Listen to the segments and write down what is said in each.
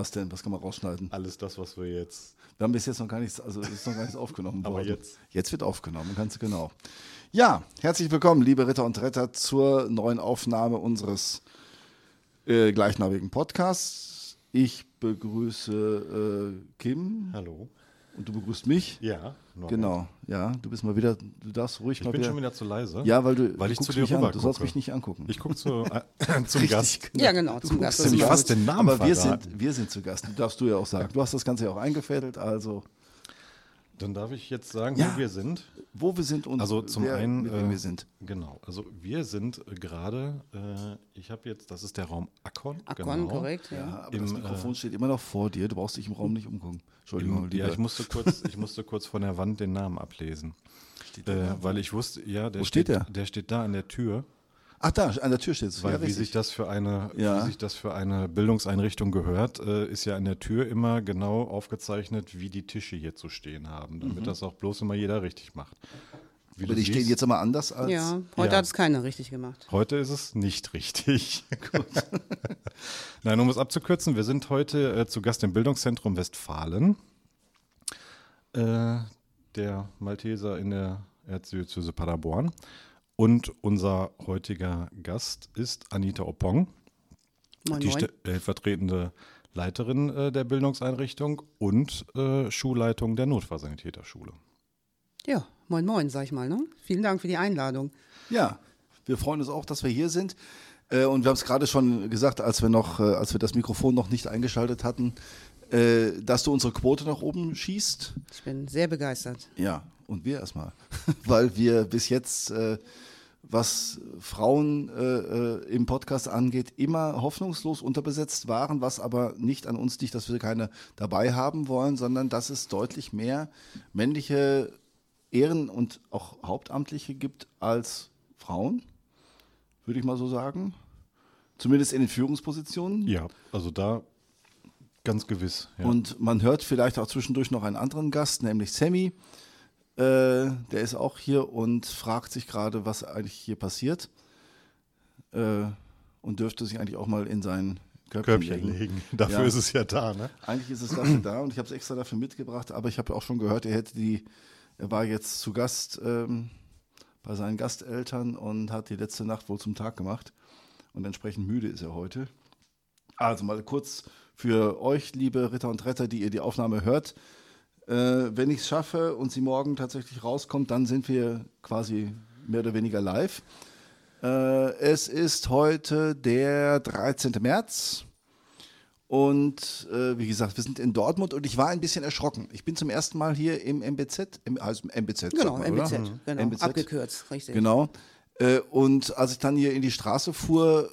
Was denn? Was kann man rausschneiden? Alles das, was wir jetzt. Wir haben bis jetzt noch gar nichts, also ist noch gar nichts aufgenommen Aber worden. jetzt. Jetzt wird aufgenommen, ganz genau. Ja, herzlich willkommen, liebe Ritter und Retter, zur neuen Aufnahme unseres äh, gleichnamigen Podcasts. Ich begrüße äh, Kim Hallo. Und du begrüßt mich. Ja. Genau, ja, du bist mal wieder, du darfst ruhig Ich mal bin wieder. schon wieder zu leise. ja, weil du, weil du ich zu dir mich an. Du sollst mich nicht angucken. Ich gucke zu, äh, zum Gast. Ja, genau, zum guckst Gast. Das nämlich fast den Namen Aber wir verraten. sind, wir sind zu Gast. Darfst du ja auch sagen. Du hast das Ganze ja auch eingefädelt. Also, Dann darf ich jetzt sagen, Ja. wo wir sind. wo wir sind und Also zum wer, einen, mit wem äh, wir sind. Genau, also wir sind äh, gerade, äh, ich habe jetzt, das ist der Raum Akkon. Akkon, genau. korrekt, ja. Ja, aber Im, das äh, Mikrofon steht immer noch vor dir. Du brauchst dich im Raum nicht umgucken. Entschuldigung, Ja, lieber. ich musste kurz, ich musste kurz von der Wand den Namen ablesen. Äh, weil ich wusste, ja, der Wo steht der? Der steht da an der Tür, Ach, da, an der Tür steht es. weil Ja, wie richtig. sich das für eine, Ja. wie sich das für eine Bildungseinrichtung gehört, äh, ist ja an der Tür immer genau aufgezeichnet, wie die Tische hier zu stehen haben, damit das auch bloß immer jeder richtig macht. Wie aber die stehen siehst, jetzt immer anders als. Ja, heute Ja. hat es keiner richtig gemacht. Heute ist es nicht richtig. Nein, um es abzukürzen, wir sind heute äh, zu Gast im Bildungszentrum Westfalen. Äh, der Malteser in der Erzdiözese Paderborn. Und unser heutiger Gast ist Anita Oppong, Moin, die stellvertretende Leiterin äh, der Bildungseinrichtung und äh, Schulleitung der Notfallsanitäterschule. Ja, moin, moin, sag ich mal. Ne? Vielen Dank für die Einladung. Ja, wir freuen uns auch, dass wir hier sind. Äh, Und wir haben es gerade schon gesagt, als wir noch, äh, als wir das Mikrofon noch nicht eingeschaltet hatten, äh, dass du unsere Quote nach oben schießt. Ich bin sehr begeistert. Ja, und wir erstmal. Weil wir bis jetzt, äh, was Frauen äh, äh, im Podcast angeht, immer hoffnungslos unterbesetzt waren, was aber nicht an uns liegt, dass wir keine dabei haben wollen, sondern dass es deutlich mehr männliche Ehren- und auch Hauptamtliche gibt als Frauen, würde ich mal so sagen. Zumindest in den Führungspositionen. Ja, also da ganz gewiss. Ja. Und man hört vielleicht auch zwischendurch noch einen anderen Gast, nämlich Sammy. Äh, der ist auch hier und fragt sich gerade, was eigentlich hier passiert. Äh, und dürfte sich eigentlich auch mal in sein Köpfchen, Körbchen legen. legen. Dafür Ja. ist es ja da, ne? Eigentlich ist es dafür da und ich habe es extra dafür mitgebracht, aber ich habe auch schon gehört, er hätte die, er war jetzt zu Gast ähm, bei seinen Gasteltern und hat die letzte Nacht wohl zum Tag gemacht. Und entsprechend müde ist er heute. Also mal kurz für euch, liebe Ritter und Retter, die ihr die Aufnahme hört. Äh, wenn ich es schaffe und sie morgen tatsächlich rauskommt, dann sind wir quasi mehr oder weniger live. Äh, es ist heute der 13. März. Und äh, wie gesagt, wir sind in Dortmund und ich war ein bisschen erschrocken. Ich bin zum ersten Mal hier im MBZ, im, also MBZ. Genau, man, MBZ, oder? genau, MBZ. abgekürzt, richtig. Genau. Äh, und als ich dann hier in die Straße fuhr,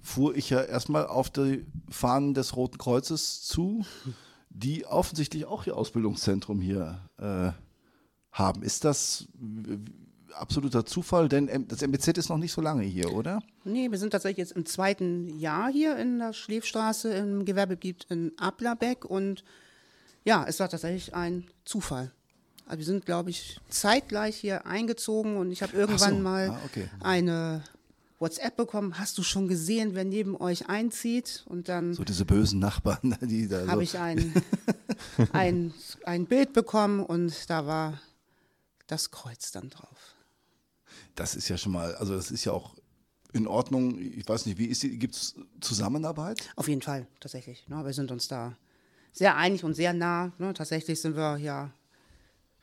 fuhr ich ja erstmal auf die Fahnen des Roten Kreuzes zu, die offensichtlich auch ihr Ausbildungszentrum hier äh, haben. Ist das äh, absoluter Zufall? Denn das MBZ ist noch nicht so lange hier, oder? Nee, wir sind tatsächlich jetzt im zweiten Jahr hier in der Schläfstraße im Gewerbegebiet in Ablerbeck und ja, es war tatsächlich ein Zufall. Also wir sind, glaube ich, zeitgleich hier eingezogen und ich habe irgendwann so, mal ah, okay. eine WhatsApp bekommen. Hast du schon gesehen, wer neben euch einzieht? Und dann So diese bösen Nachbarn, die da so. habe ich ein, ein, ein Bild bekommen und da war das Kreuz dann drauf. Das ist ja schon mal, also das ist ja auch in Ordnung. Ich weiß nicht, wie ist die, gibt es Zusammenarbeit? Auf jeden Fall, tatsächlich. Ne? Wir sind uns da sehr einig und sehr nah. Ne? Tatsächlich sind wir ja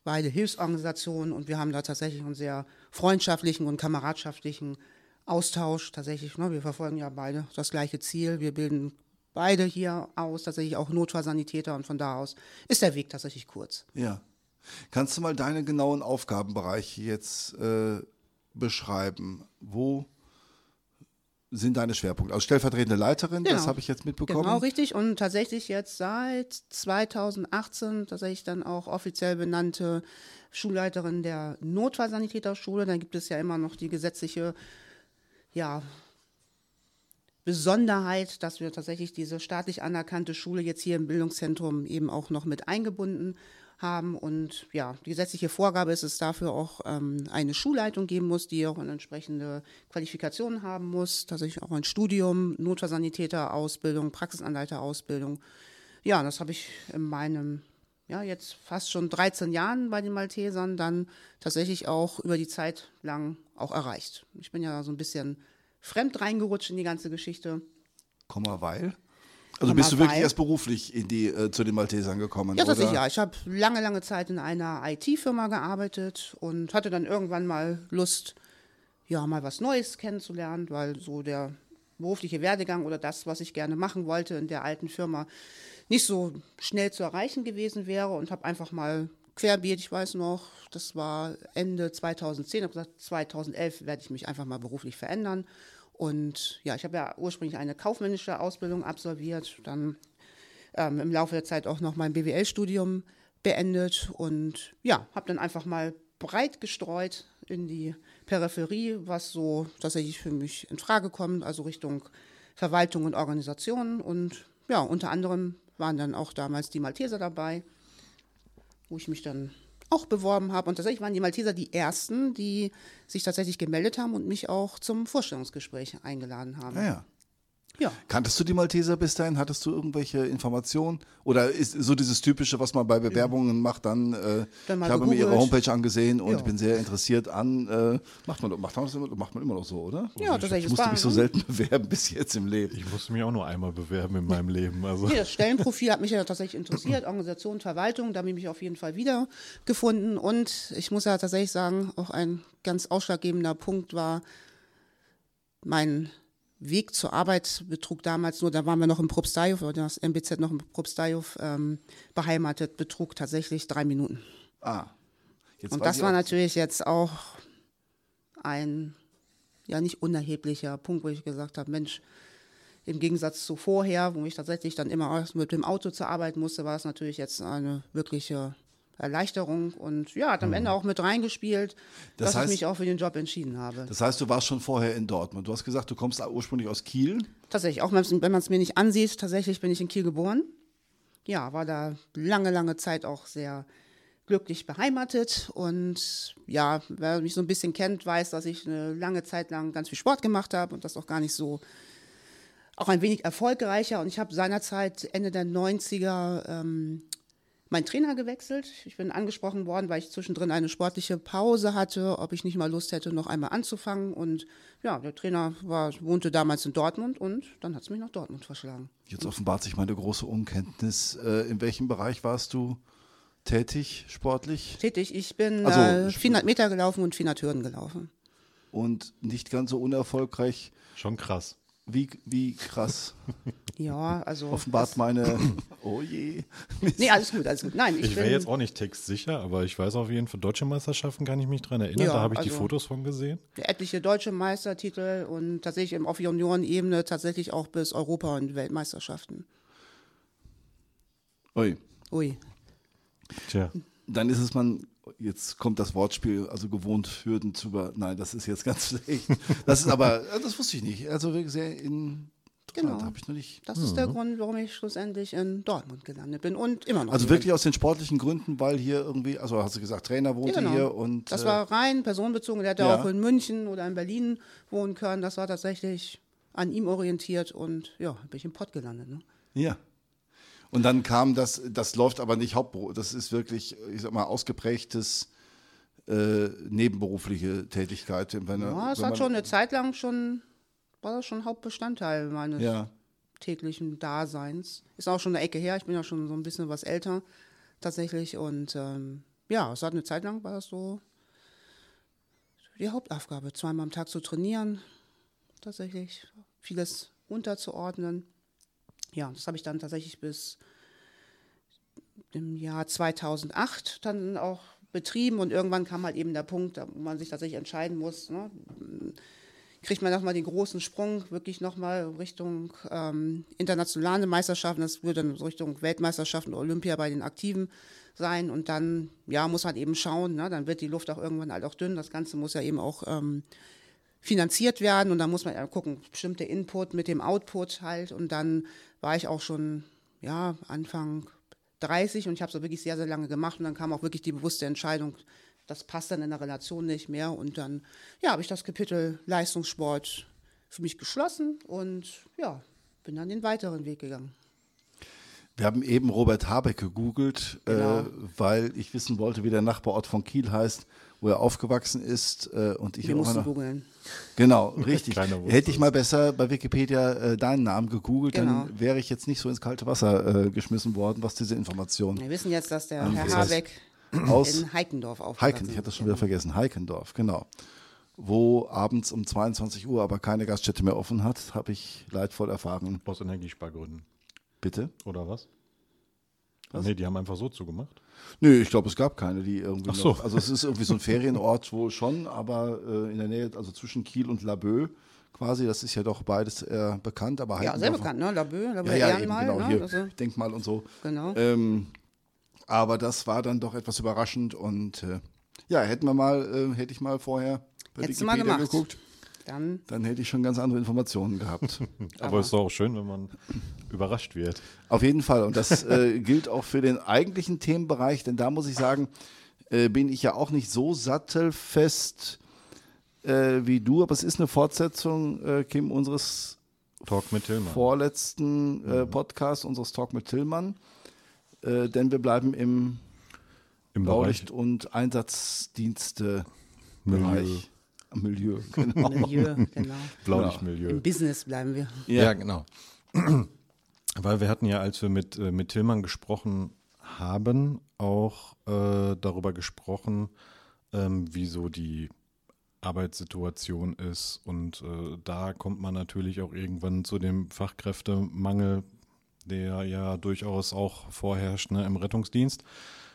beide Hilfsorganisationen und wir haben da tatsächlich einen sehr freundschaftlichen und kameradschaftlichen Austausch. Tatsächlich, ne? wir verfolgen ja beide das gleiche Ziel. Wir bilden beide hier aus, tatsächlich auch Notfallsanitäter und von da aus ist der Weg tatsächlich kurz. Ja. Kannst du mal deine genauen Aufgabenbereiche jetzt äh, beschreiben? Wo sind deine Schwerpunkte? Also stellvertretende Leiterin, das Genau. habe ich jetzt mitbekommen. Genau, richtig. Und tatsächlich jetzt seit 2018 tatsächlich dann auch offiziell benannte Schulleiterin der Notfallsanitäterschule. Dann gibt es ja immer noch die gesetzliche ja, Besonderheit, dass wir tatsächlich diese staatlich anerkannte Schule jetzt hier im Bildungszentrum eben auch noch mit eingebunden haben. Und ja, die gesetzliche Vorgabe ist es dafür auch ähm, eine Schulleitung geben muss, die auch eine entsprechende Qualifikation haben muss, tatsächlich auch ein Studium, Notfallsanitäter-Ausbildung, Praxisanleiter-Ausbildung. Ja, das habe ich in meinem, ja, jetzt fast schon 13 Jahren bei den Maltesern dann tatsächlich auch über die Zeit lang auch erreicht. Ich bin ja so ein bisschen fremd reingerutscht in die ganze Geschichte. Komma, weil? Also bist du wirklich erst beruflich in die, äh, zu den Maltesern gekommen? Ja, tatsächlich, ja. Ich habe lange, lange Zeit in einer IT-Firma gearbeitet und hatte dann irgendwann mal Lust, ja, mal was Neues kennenzulernen, weil so der berufliche Werdegang oder das, was ich gerne machen wollte in der alten Firma, nicht so schnell zu erreichen gewesen wäre und habe einfach mal querbeet, ich weiß noch, das war Ende 2010, habe gesagt, 2011 werde ich mich einfach mal beruflich verändern und ja, ich habe ja ursprünglich eine kaufmännische Ausbildung absolviert, dann ähm, im Laufe der Zeit auch noch mein BWL-Studium beendet und ja, habe dann einfach mal breit gestreut in die Peripherie, was so tatsächlich für mich in Frage kommt, also Richtung Verwaltung und Organisation. Und ja, unter anderem waren dann auch damals die Malteser dabei, wo ich mich dann auch beworben habe. Und tatsächlich waren die Malteser die ersten, die sich tatsächlich gemeldet haben und mich auch zum Vorstellungsgespräch eingeladen haben. Ja, ah ja. Ja. Kanntest du die Malteser bis dahin? Hattest du irgendwelche Informationen? Oder ist so dieses Typische, was man bei Bewerbungen macht, dann, äh, dann ich habe mir ihre Homepage angesehen und ja. bin sehr interessiert an, äh, macht, man, macht, man das immer, macht man immer noch so, oder? Ja, tatsächlich. Ich musste mich so selten bewerben bis jetzt im Leben. Ich musste mich auch nur einmal bewerben in meinem Leben. Also. Nee, das Stellenprofil hat mich ja tatsächlich interessiert, Organisation, Verwaltung, da habe ich mich auf jeden Fall wiedergefunden und ich muss ja tatsächlich sagen, auch ein ganz ausschlaggebender Punkt war mein Weg zur Arbeit betrug damals nur, da waren wir noch im Probsteihof, oder das MBZ noch im Probsteihof ähm, beheimatet, betrug tatsächlich drei Minuten. Ah. Jetzt Und das war natürlich jetzt auch ein ja nicht unerheblicher Punkt, wo ich gesagt habe, Mensch, im Gegensatz zu vorher, wo ich tatsächlich dann immer mit dem Auto zur Arbeit musste, war es natürlich jetzt eine wirkliche Erleichterung und ja, hat am Ende mhm. auch mit reingespielt, das dass heißt, ich mich auch für den Job entschieden habe. Das heißt, du warst schon vorher in Dortmund. Du hast gesagt, du kommst ursprünglich aus Kiel. Tatsächlich, auch wenn man es mir nicht ansieht, tatsächlich bin ich in Kiel geboren. Ja, war da lange, lange Zeit auch sehr glücklich beheimatet und ja, wer mich so ein bisschen kennt, weiß, dass ich eine lange Zeit lang ganz viel Sport gemacht habe und das auch gar nicht so auch ein wenig erfolgreicher. Und ich habe seinerzeit Ende der 90er ähm, meinen Trainer gewechselt. Ich bin angesprochen worden, weil ich zwischendrin eine sportliche Pause hatte, ob ich nicht mal Lust hätte, noch einmal anzufangen. Und ja, der Trainer war, wohnte damals in Dortmund und dann hat es mich nach Dortmund verschlagen. Jetzt offenbart sich meine große Unkenntnis. Äh, in welchem Bereich warst du tätig, sportlich? Tätig. Ich bin also, äh, 400 Meter gelaufen und 400 Hürden gelaufen. Und nicht ganz so unerfolgreich. Schon krass. Wie, wie krass. Ja, also. Offenbart meine. Oh je. Nee, alles gut, alles gut. Nein, ich, ich wäre jetzt auch nicht textsicher, aber ich weiß auf jeden Fall, deutsche Meisterschaften kann ich mich dran erinnern. Ja, da habe ich also die Fotos von gesehen. Etliche deutsche Meistertitel und tatsächlich auf Juniorenebene tatsächlich auch bis Europa- und Weltmeisterschaften. Ui. Ui. Tja. Dann ist es man jetzt kommt das Wortspiel, also gewohnt Hürden zu über. Nein, das ist jetzt ganz schlecht. Das ist aber, äh, das wusste ich nicht. Also sehr in. Genau. Habe ich noch nicht. Das ist der mhm. Grund, warum ich schlussendlich in Dortmund gelandet bin und immer noch. Also wirklich aus den sportlichen Gründen, weil hier irgendwie, also hast du gesagt, Trainer wohnte ja, genau. hier und. Das war rein personenbezogen. Der hätte ja. auch in München oder in Berlin wohnen können. Das war tatsächlich an ihm orientiert und ja, bin ich im Pott gelandet. Ne? Ja. Und dann kam das, das läuft aber nicht hauptberuflich, das ist wirklich, ich sag mal, ausgeprägtes äh, nebenberufliche Tätigkeit. Wenn, ja, es hat schon eine Zeit lang schon, war das schon Hauptbestandteil meines ja. täglichen Daseins. Ist auch schon eine Ecke her, ich bin ja schon so ein bisschen was älter tatsächlich. Und ähm, ja, es hat eine Zeit lang, war das so die Hauptaufgabe, zweimal am Tag zu trainieren, tatsächlich vieles unterzuordnen ja, das habe ich dann tatsächlich bis im Jahr 2008 dann auch betrieben und irgendwann kam halt eben der Punkt, wo man sich tatsächlich entscheiden muss, ne? Kriegt man nochmal den großen Sprung wirklich nochmal Richtung ähm, internationale Meisterschaften, das würde dann Richtung Weltmeisterschaften, Olympia bei den Aktiven sein. Und dann, ja, muss man eben schauen, ne? dann wird die Luft auch irgendwann halt auch dünn, das Ganze muss ja eben auch ähm, finanziert werden. Und dann muss man ja gucken, bestimmte Input mit dem Output halt. Und dann war ich auch schon, ja, Anfang 30 und ich habe es wirklich sehr, sehr lange gemacht. Und dann kam auch wirklich die bewusste Entscheidung, das passt dann in der Relation nicht mehr und dann, ja, habe ich das Kapitel Leistungssport für mich geschlossen und ja, bin dann den weiteren Weg gegangen. Wir haben eben Robert Habeck gegoogelt, Genau. äh, weil ich wissen wollte, wie der Nachbarort von Kiel heißt, wo er aufgewachsen ist. Äh, und ich Wir mussten einer- googeln. Genau, richtig. Hätte ich mal besser bei Wikipedia äh, deinen Namen gegoogelt, Genau. dann wäre ich jetzt nicht so ins kalte Wasser äh, geschmissen worden, was diese Information Wir wissen jetzt, dass der Herr das heißt, Habeck aus in Heikendorf aufgewachsen Heiken, ich hatte das schon wieder vergessen, Heikendorf, genau. Wo abends um 22 Uhr aber keine Gaststätte mehr offen hat, habe ich leidvoll erfahren. Aus Energiespargründen. Bitte? Oder was? Was? Nee, die haben einfach so zugemacht. Nö, ich glaube, es gab keine, die irgendwie Ach so. noch. Also es ist irgendwie so ein Ferienort wohl schon, aber äh, in der Nähe, also zwischen Kiel und Laboe quasi, das ist ja doch beides eher bekannt, aber Ja, sehr bekannt, ne? Labö, Labö Ja, ja, eben, genau, ne? hier, Also, Denkmal und so. genau. Ähm, aber das war dann doch etwas überraschend und äh, ja, hätten wir mal, äh, hätte ich mal vorher bei Hättest du mal Wikipedia gemacht. geguckt, Dann, dann hätte ich schon ganz andere Informationen gehabt. Aber es ist doch auch schön, wenn man überrascht wird. Auf jeden Fall. Und das äh, gilt auch für den eigentlichen Themenbereich, denn da muss ich sagen, äh, bin ich ja auch nicht so sattelfest äh, wie du, aber es ist eine Fortsetzung, äh, Kim, unseres Talk mit Tillmann. vorletzten äh, Podcasts, unseres Talk mit Tillmann. Äh, denn wir bleiben im Im Blaulicht- und Einsatzdienste Bereich. Milieu, genau. Milieu, genau. Blaulichtmilieu. Im Business bleiben wir. Ja, genau. Weil wir hatten ja, als wir mit, äh, mit Tillmann gesprochen haben, auch äh, darüber gesprochen, ähm, wie so die Arbeitssituation ist. Und äh, da kommt man natürlich auch irgendwann zu dem Fachkräftemangel, der ja durchaus auch vorherrscht ne, im Rettungsdienst.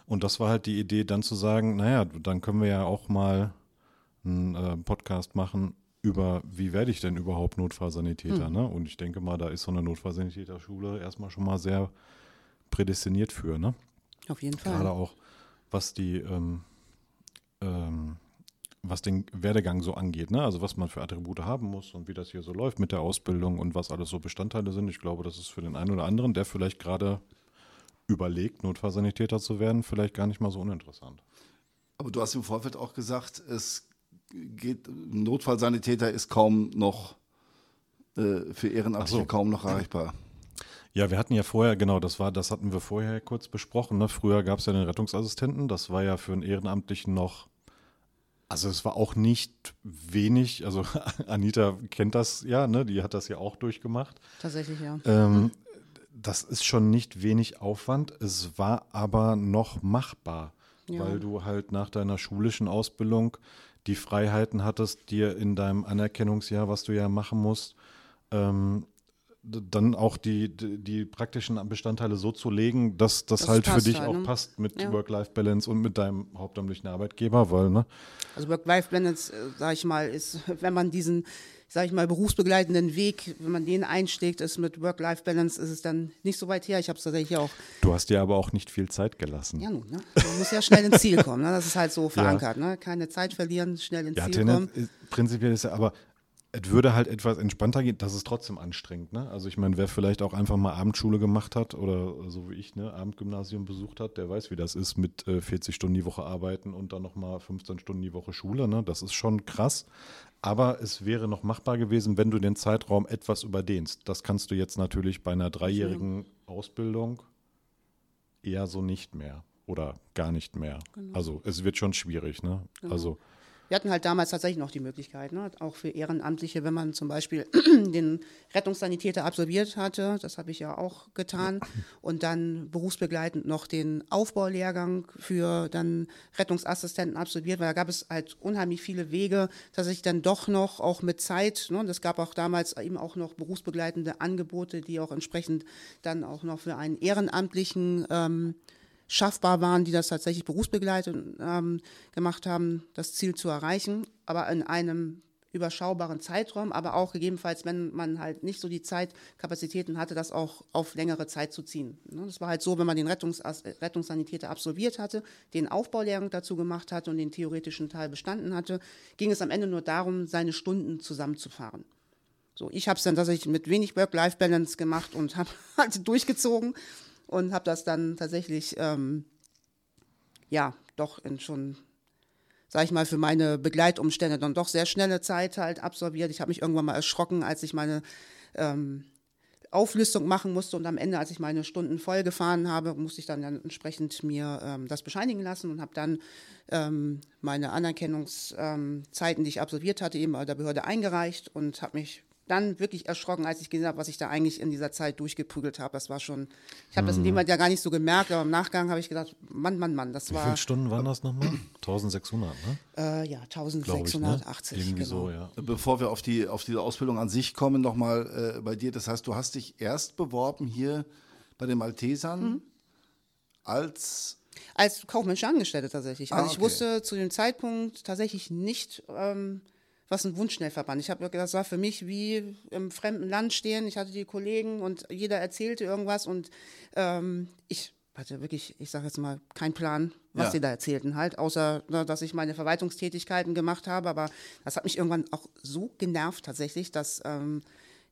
Und das war halt die Idee, dann zu sagen, naja, dann können wir ja auch mal einen äh, Podcast machen über, wie werde ich denn überhaupt Notfallsanitäter. Ne? Und ich denke mal, da ist so eine Notfallsanitäterschule erstmal schon mal sehr prädestiniert für. Ne? Auf jeden Gerade Fall. auch, was die, ähm, ähm, was den Werdegang so angeht, ne? Also was man für Attribute haben muss und wie das hier so läuft mit der Ausbildung und was alles so Bestandteile sind. Ich glaube, das ist für den einen oder anderen, der vielleicht gerade überlegt, Notfallsanitäter zu werden, vielleicht gar nicht mal so uninteressant. Aber du hast im Vorfeld auch gesagt, es geht, Notfallsanitäter ist kaum noch äh, für Ehrenamtliche so. kaum noch erreichbar. Ja, wir hatten ja vorher, genau, das war, das hatten wir vorher kurz besprochen. Ne? Früher gab es ja den Rettungsassistenten, das war ja für einen Ehrenamtlichen noch, also es war auch nicht wenig, also Anita kennt das ja, ne? Die hat das ja auch durchgemacht. Tatsächlich, ja. Ähm, das ist schon nicht wenig Aufwand, es war aber noch machbar, Ja. weil du halt nach deiner schulischen Ausbildung die Freiheiten hattest, dir in deinem Anerkennungsjahr, was du ja machen musst, ähm, dann auch die, die, die praktischen Bestandteile so zu legen, dass das Das halt für dich halt, auch ne? passt mit Ja. Work-Life-Balance und mit deinem hauptamtlichen Arbeitgeber, weil, ne? Also Work-Life-Balance, äh, sag ich mal, ist, wenn man diesen, sag ich mal, berufsbegleitenden Weg, wenn man den einschlägt, ist mit Work-Life-Balance, ist es dann nicht so weit her. Ich habe es tatsächlich auch, Du hast dir aber auch nicht viel Zeit gelassen. ja nun, ne? man muss ja schnell ins Ziel kommen. Ne? Das ist halt so verankert. Ne? Keine Zeit verlieren, schnell ins Ja, Ziel kommen. ist- prinzipiell ist ja, aber es würde halt etwas entspannter gehen. Das ist trotzdem anstrengend. Ne? Also ich meine, wer vielleicht auch einfach mal Abendschule gemacht hat oder so wie ich, ne, Abendgymnasium besucht hat, der weiß, wie das ist mit äh, 40 Stunden die Woche arbeiten und dann nochmal 15 Stunden die Woche Schule. Ne? Das ist schon krass. Aber es wäre noch machbar gewesen, wenn du den Zeitraum etwas überdehnst. Das kannst du jetzt natürlich bei einer dreijährigen Ausbildung eher so nicht mehr oder gar nicht mehr. Also es wird schon schwierig. Ne? Also Wir hatten halt damals tatsächlich noch die Möglichkeit, ne? auch für Ehrenamtliche, wenn man zum Beispiel den Rettungssanitäter absolviert hatte, das habe ich ja auch getan, und dann berufsbegleitend noch den Aufbaulehrgang für dann Rettungsassistenten absolviert, weil da gab es halt unheimlich viele Wege, dass ich dann doch noch auch mit Zeit, ne? und es gab auch damals eben auch noch berufsbegleitende Angebote, die auch entsprechend dann auch noch für einen Ehrenamtlichen ähm, schaffbar waren, die das tatsächlich berufsbegleitend ähm, gemacht haben, das Ziel zu erreichen, aber in einem überschaubaren Zeitraum, aber auch gegebenenfalls, wenn man halt nicht so die Zeitkapazitäten hatte, das auch auf längere Zeit zu ziehen. Ne, Das war halt so, wenn man den Rettungs Rettungssanitäter absolviert hatte, den Aufbaulehrgang dazu gemacht hatte und den theoretischen Teil bestanden hatte, ging es am Ende nur darum, seine Stunden zusammenzufahren. So, ich habe es dann tatsächlich mit wenig Work-Life-Balance gemacht und habe halt durchgezogen und habe das dann tatsächlich, ähm, ja, doch in schon, sag ich mal, für meine Begleitumstände dann doch sehr schnelle Zeit halt absolviert. Ich habe mich irgendwann mal erschrocken, als ich meine ähm, Auflistung machen musste und am Ende, als ich meine Stunden voll gefahren habe, musste ich dann, dann entsprechend mir ähm, das bescheinigen lassen und habe dann ähm, meine Anerkennungszeiten, ähm, die ich absolviert hatte, eben bei der Behörde eingereicht und habe mich dann wirklich erschrocken, als ich gesehen habe, was ich da eigentlich in dieser Zeit durchgeprügelt habe. Das war schon, ich habe das in dem mhm. Moment ja gar nicht so gemerkt, aber im Nachgang habe ich gedacht, Mann, Mann, Mann, das Wie war. Wie viele Stunden waren das nochmal? 1600, ne? Äh, ja, 1680. Ich, ne? Irgendwie genau. so, ja. Bevor wir auf die, auf die Ausbildung an sich kommen, nochmal äh, bei dir. Das heißt, du hast dich erst beworben hier bei den Maltesern mhm. als als kaufmännische Angestellte tatsächlich. Also ah, okay. ich wusste zu dem Zeitpunkt tatsächlich nicht, ähm, was ein Wunschschnellverband. Ich habe das war für mich wie im fremden Land stehen. Ich hatte die Kollegen und jeder erzählte irgendwas und ähm, ich hatte wirklich, ich sage jetzt mal, keinen Plan, was ja. sie da erzählten halt, außer na, dass ich meine Verwaltungstätigkeiten gemacht habe. Aber das hat mich irgendwann auch so genervt tatsächlich, dass ähm,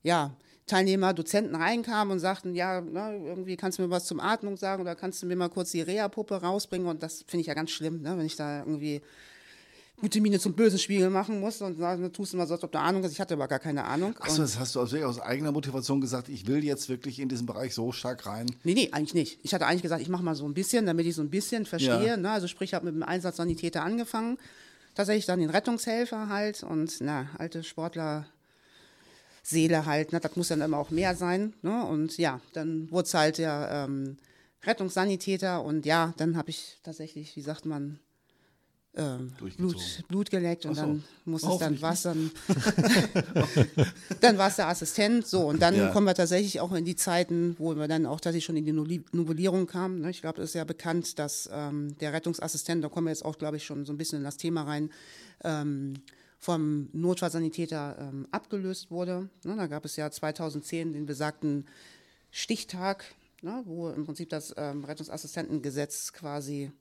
ja Teilnehmer, Dozenten reinkamen und sagten, ja, na, irgendwie kannst du mir was zum Atmung sagen oder kannst du mir mal kurz die Reha-Puppe rausbringen und das finde ich ja ganz schlimm, ne, wenn ich da irgendwie gute Miene zum bösen Spiegel machen muss und dann tust du mal so, als ob du Ahnung hast. Ich hatte aber gar keine Ahnung. Achso, das hast du also aus eigener Motivation gesagt, ich will jetzt wirklich in diesen Bereich so stark rein? Nee, nee, eigentlich nicht. Ich hatte eigentlich gesagt, ich mache mal so ein bisschen, damit ich so ein bisschen verstehe. Ja. Ne? Also sprich, ich habe mit dem Einsatzsanitäter angefangen, tatsächlich dann den Rettungshelfer halt und na, alte Sportler Seele halt, ne? das muss dann immer auch mehr sein. Ne? Und ja, dann wurde es halt der ähm, Rettungssanitäter und ja, dann habe ich tatsächlich, wie sagt man, ähm, Blut, Blut geleckt und so. dann muss es dann was dann dann war es der Assistent so und dann ja. kommen wir tatsächlich auch in die Zeiten wo wir dann auch tatsächlich schon in die Novellierung kamen ne? ich glaube das ist ja bekannt dass ähm, der Rettungsassistent da kommen wir jetzt auch glaube ich schon so ein bisschen in das Thema rein ähm, vom Notfallsanitäter ähm, abgelöst wurde ne? da gab es ja 2010 den besagten Stichtag ne? wo im Prinzip das ähm, Rettungsassistentengesetz quasi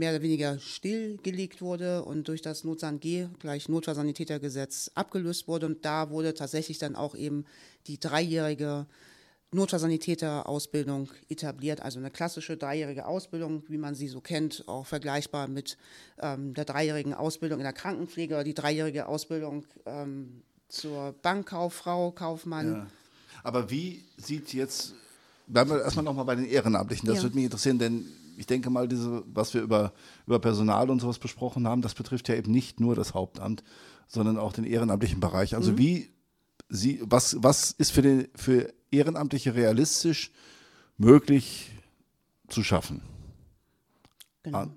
mehr oder weniger stillgelegt wurde und durch das Notsan G gleich Notfallsanitätergesetz abgelöst wurde. Und da wurde tatsächlich dann auch eben die dreijährige Notfallsanitäterausbildung etabliert, also eine klassische dreijährige Ausbildung, wie man sie so kennt, auch vergleichbar mit ähm, der dreijährigen Ausbildung in der Krankenpflege oder die dreijährige Ausbildung ähm, zur Bankkauffrau, Kaufmann. Ja. Aber wie sieht jetzt, bleiben wir erstmal nochmal bei den Ehrenamtlichen, das ja. würde mich interessieren, denn ich denke mal, diese, was wir über, über Personal und sowas besprochen haben, das betrifft ja eben nicht nur das Hauptamt, sondern auch den ehrenamtlichen Bereich. Also mhm. wie Sie, was, was ist für, den, für Ehrenamtliche realistisch möglich zu schaffen? Genau. Ah.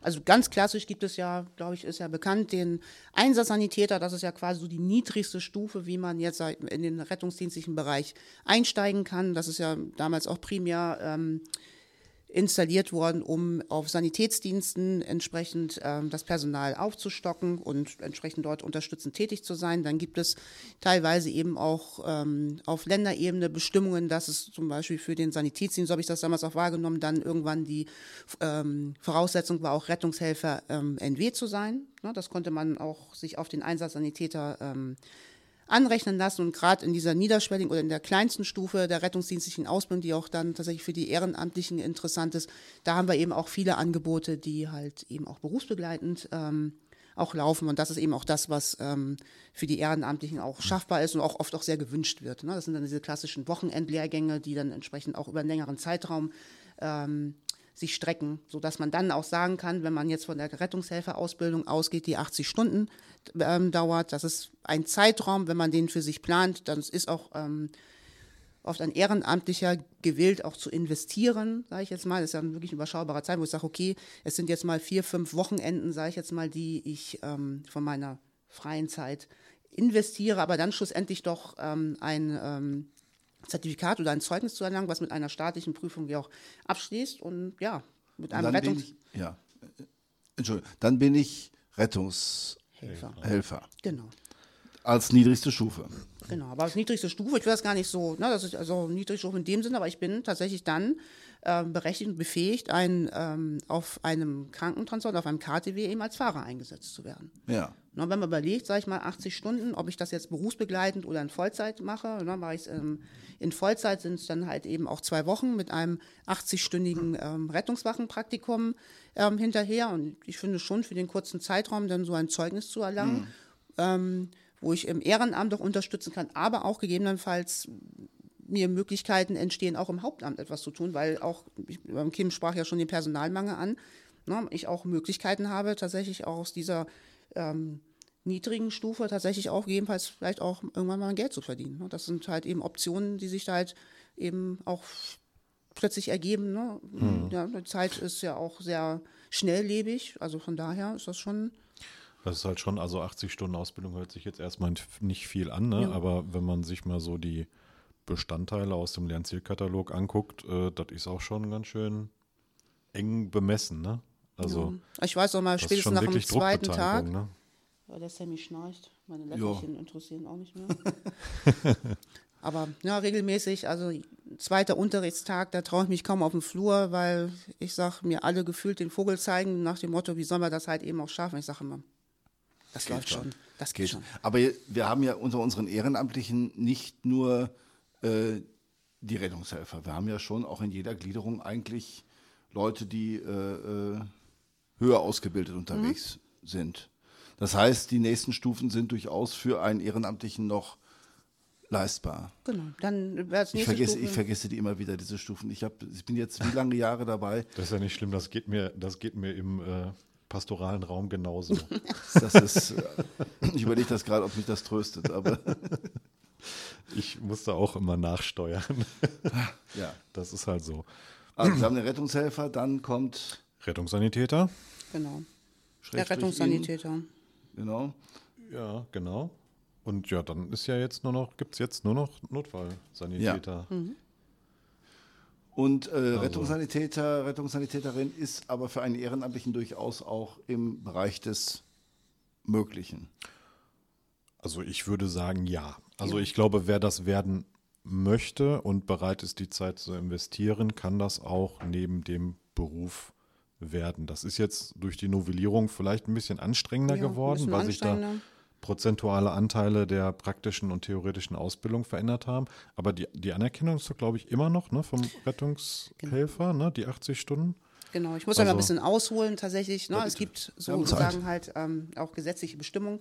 Also ganz klassisch gibt es ja, glaube ich, ist ja bekannt, den Einsatzsanitäter, das ist ja quasi so die niedrigste Stufe, wie man jetzt in den rettungsdienstlichen Bereich einsteigen kann. Das ist ja damals auch primär ähm, installiert worden, um auf Sanitätsdiensten entsprechend ähm, das Personal aufzustocken und entsprechend dort unterstützend tätig zu sein. Dann gibt es teilweise eben auch ähm, auf Länderebene Bestimmungen, dass es zum Beispiel für den Sanitätsdienst, so habe ich das damals auch wahrgenommen, dann irgendwann die ähm, Voraussetzung war, auch Rettungshelfer ähm, NW zu sein. Ne, das konnte man auch sich auf den Einsatzsanitäter ähm, anrechnen lassen und gerade in dieser niederschwelligen oder in der kleinsten Stufe der rettungsdienstlichen Ausbildung, die auch dann tatsächlich für die Ehrenamtlichen interessant ist, da haben wir eben auch viele Angebote, die halt eben auch berufsbegleitend ähm, auch laufen und das ist eben auch das, was ähm, für die Ehrenamtlichen auch schaffbar ist und auch oft auch sehr gewünscht wird. Ne? Das sind dann diese klassischen Wochenendlehrgänge, die dann entsprechend auch über einen längeren Zeitraum ähm, sich strecken, sodass man dann auch sagen kann, wenn man jetzt von der Rettungshelferausbildung ausgeht, die 80 Stunden ähm, dauert, das ist ein Zeitraum, wenn man den für sich plant, dann ist auch ähm, oft ein Ehrenamtlicher gewillt, auch zu investieren, sage ich jetzt mal. Das ist ja wirklich ein überschaubarer Zeit, wo ich sage, okay, es sind jetzt mal vier, fünf Wochenenden, sage ich jetzt mal, die ich ähm, von meiner freien Zeit investiere, aber dann schlussendlich doch ähm, ein ähm, Zertifikat oder ein Zeugnis zu erlangen, was mit einer staatlichen Prüfung ja auch abschließt und ja, mit einem Rettungs... Ich, ja, Entschuldigung, dann bin ich Rettungshelfer. Helfer. Genau. Als niedrigste Stufe. Genau, aber als niedrigste Stufe, ich will das gar nicht so, ne, das ist also niedrigste Stufe in dem Sinne, aber ich bin tatsächlich dann äh, berechtigt und befähigt, ein, ähm, auf einem Krankentransport, auf einem KTW eben als Fahrer eingesetzt zu werden. Ja. Na, wenn man überlegt, sage ich mal, 80 Stunden, ob ich das jetzt berufsbegleitend oder in Vollzeit mache, dann mache ich es ähm, in Vollzeit sind es dann halt eben auch zwei Wochen mit einem 80-stündigen ähm, Rettungswachenpraktikum ähm, hinterher. Und ich finde schon für den kurzen Zeitraum dann so ein Zeugnis zu erlangen, ähm, wo ich im Ehrenamt auch unterstützen kann, aber auch gegebenenfalls mir Möglichkeiten entstehen, auch im Hauptamt etwas zu tun, weil auch, ähm, Kim sprach ja schon den Personalmangel an, ne, ich auch Möglichkeiten habe, tatsächlich auch aus dieser ähm, niedrigen Stufe tatsächlich auch gegebenenfalls vielleicht auch irgendwann mal Geld zu verdienen. Ne? Das sind halt eben Optionen, die sich da halt eben auch plötzlich ergeben. Ne? Mhm. Ja, die Zeit ist ja auch sehr schnelllebig, also von daher ist das schon. Das ist halt schon, also 80 Stunden Ausbildung hört sich jetzt erstmal nicht viel an, ne? Ja. aber wenn man sich mal so die Bestandteile aus dem Lernzielkatalog anguckt, äh, das ist auch schon ganz schön eng bemessen. Ne? Also ja. Ich weiß auch mal, das spätestens schon nach dem zweiten Tag. Ne? Ja, der Sammy schnarcht. Meine Ja. Leckerchen interessieren auch nicht mehr. Aber ja, regelmäßig, also zweiter Unterrichtstag, da traue ich mich kaum auf den Flur, weil ich sage, mir alle gefühlt den Vogel zeigen, nach dem Motto, wie sollen wir das halt eben auch schaffen? Ich sage immer, das läuft schon. Das geht, Geht. schon. Aber wir haben ja unter unseren Ehrenamtlichen nicht nur äh, die Rettungshelfer. Wir haben ja schon auch in jeder Gliederung eigentlich Leute, die äh, äh, höher ausgebildet unterwegs sind. Das heißt, die nächsten Stufen sind durchaus für einen Ehrenamtlichen noch leistbar. Genau. Dann als Ich nächste vergesse, Stufe, ich vergesse die immer wieder, diese Stufen. Ich, hab, ich bin jetzt wie lange Jahre dabei. Das ist ja nicht schlimm, das geht mir, das geht mir im äh, pastoralen Raum genauso. Das ist, äh, ich überlege das gerade, ob mich das tröstet, aber ich muss da auch immer nachsteuern. ja. Das ist halt so. Also, wir haben den Rettungshelfer, dann kommt Rettungssanitäter? genau. Der Rettungssanitäter. ihn, Genau. Ja, genau. Und ja, dann ist ja jetzt nur noch, gibt es jetzt nur noch Notfallsanitäter. Und Also äh, Rettungssanitäter, Rettungssanitäterin ist aber für einen Ehrenamtlichen durchaus auch im Bereich des Möglichen. Also ich würde sagen, ja. Also ich glaube, wer das werden möchte und bereit ist, die Zeit zu investieren, kann das auch neben dem Beruf werden. Das ist jetzt durch die Novellierung vielleicht ein bisschen anstrengender Ja, geworden, bisschen weil sich da prozentuale Anteile der praktischen und theoretischen Ausbildung verändert haben. Aber die, die Anerkennung ist doch, glaube ich, immer noch ne, vom Rettungshelfer, ne, die 80 Stunden. Genau, ich muss ja mal ein Also- bisschen ausholen tatsächlich. Ne? Es gibt sozusagen halt ähm, auch gesetzliche Bestimmungen.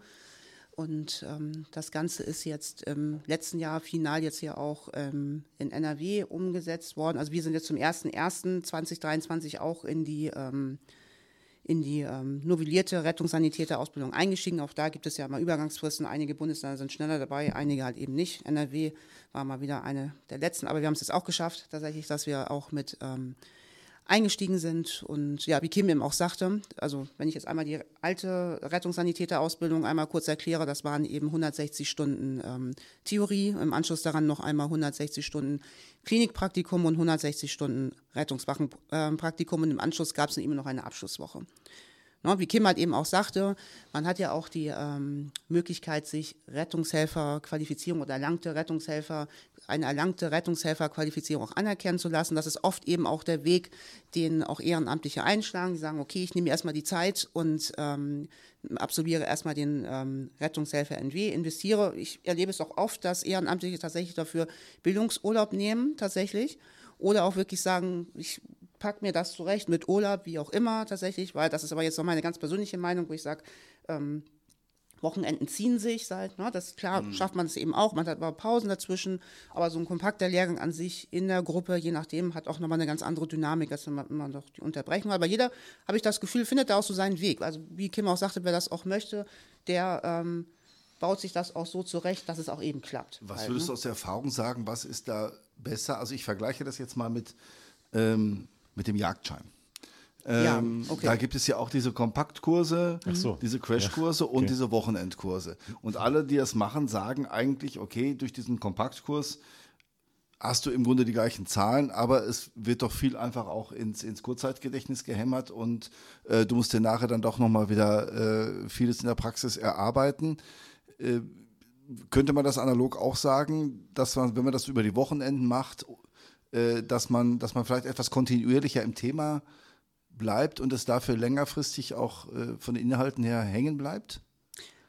Und ähm, das Ganze ist jetzt im letzten Jahr final jetzt hier auch ähm, in NRW umgesetzt worden. Also wir sind jetzt zum 01.01.2023 auch in die, ähm, in die ähm, novellierte Rettungssanitäterausbildung eingestiegen. Auch da gibt es ja mal Übergangsfristen. Einige Bundesländer sind schneller dabei, einige halt eben nicht. NRW war mal wieder eine der letzten, aber wir haben es jetzt auch geschafft, tatsächlich, dass wir auch mit ähm, eingestiegen sind. Und ja, wie Kim eben auch sagte, also wenn ich jetzt einmal die alte Rettungssanitäterausbildung einmal kurz erkläre, das waren eben 160 Stunden ähm, Theorie, im Anschluss daran noch einmal 160 Stunden Klinikpraktikum und 160 Stunden Rettungswachenpraktikum und im Anschluss gab es eben noch eine Abschlusswoche. Ne, wie Kim halt eben auch sagte, man hat ja auch die ähm, Möglichkeit, sich Rettungshelferqualifizierung oder erlangte Rettungshelfer, eine erlangte Rettungshelferqualifizierung auch anerkennen zu lassen. Das ist oft eben auch der Weg, den auch Ehrenamtliche einschlagen. Die sagen, okay, ich nehme erstmal die Zeit und ähm, absolviere erstmal den ähm, Rettungshelfer NW, investiere. Ich erlebe es auch oft, dass Ehrenamtliche tatsächlich dafür Bildungsurlaub nehmen, tatsächlich. Oder auch wirklich sagen, ich pack mir das zurecht mit Urlaub, wie auch immer tatsächlich, weil das ist aber jetzt noch meine ganz persönliche Meinung, wo ich sage, ähm, Wochenenden ziehen sich seit, ne, das klar schafft man es eben auch, man hat aber Pausen dazwischen, aber so ein kompakter Lehrgang an sich in der Gruppe, je nachdem, hat auch nochmal eine ganz andere Dynamik, als wenn man immer noch die Unterbrechung hat. Aber jeder, habe ich das Gefühl, findet da auch so seinen Weg. Also wie Kim auch sagte, wer das auch möchte, der ähm, baut sich das auch so zurecht, dass es auch eben klappt. Was halt, würdest ne? du aus der Erfahrung sagen, was ist da besser? Also ich vergleiche das jetzt mal mit, ähm, mit dem Jagdschein. Ja, Ähm, okay. Da gibt es ja auch diese Kompaktkurse, so. diese Crashkurse und diese Wochenendkurse. Und alle, die das machen, sagen eigentlich, okay, durch diesen Kompaktkurs hast du im Grunde die gleichen Zahlen, aber es wird doch viel einfach auch ins, ins Kurzzeitgedächtnis gehämmert und äh, du musst dir nachher dann doch nochmal wieder äh, vieles in der Praxis erarbeiten. Äh, könnte man das analog auch sagen, dass man, wenn man das über die Wochenenden macht, äh, dass, man, dass man vielleicht etwas kontinuierlicher im Thema bleibt und es dafür längerfristig auch äh, von den Inhalten her hängen bleibt?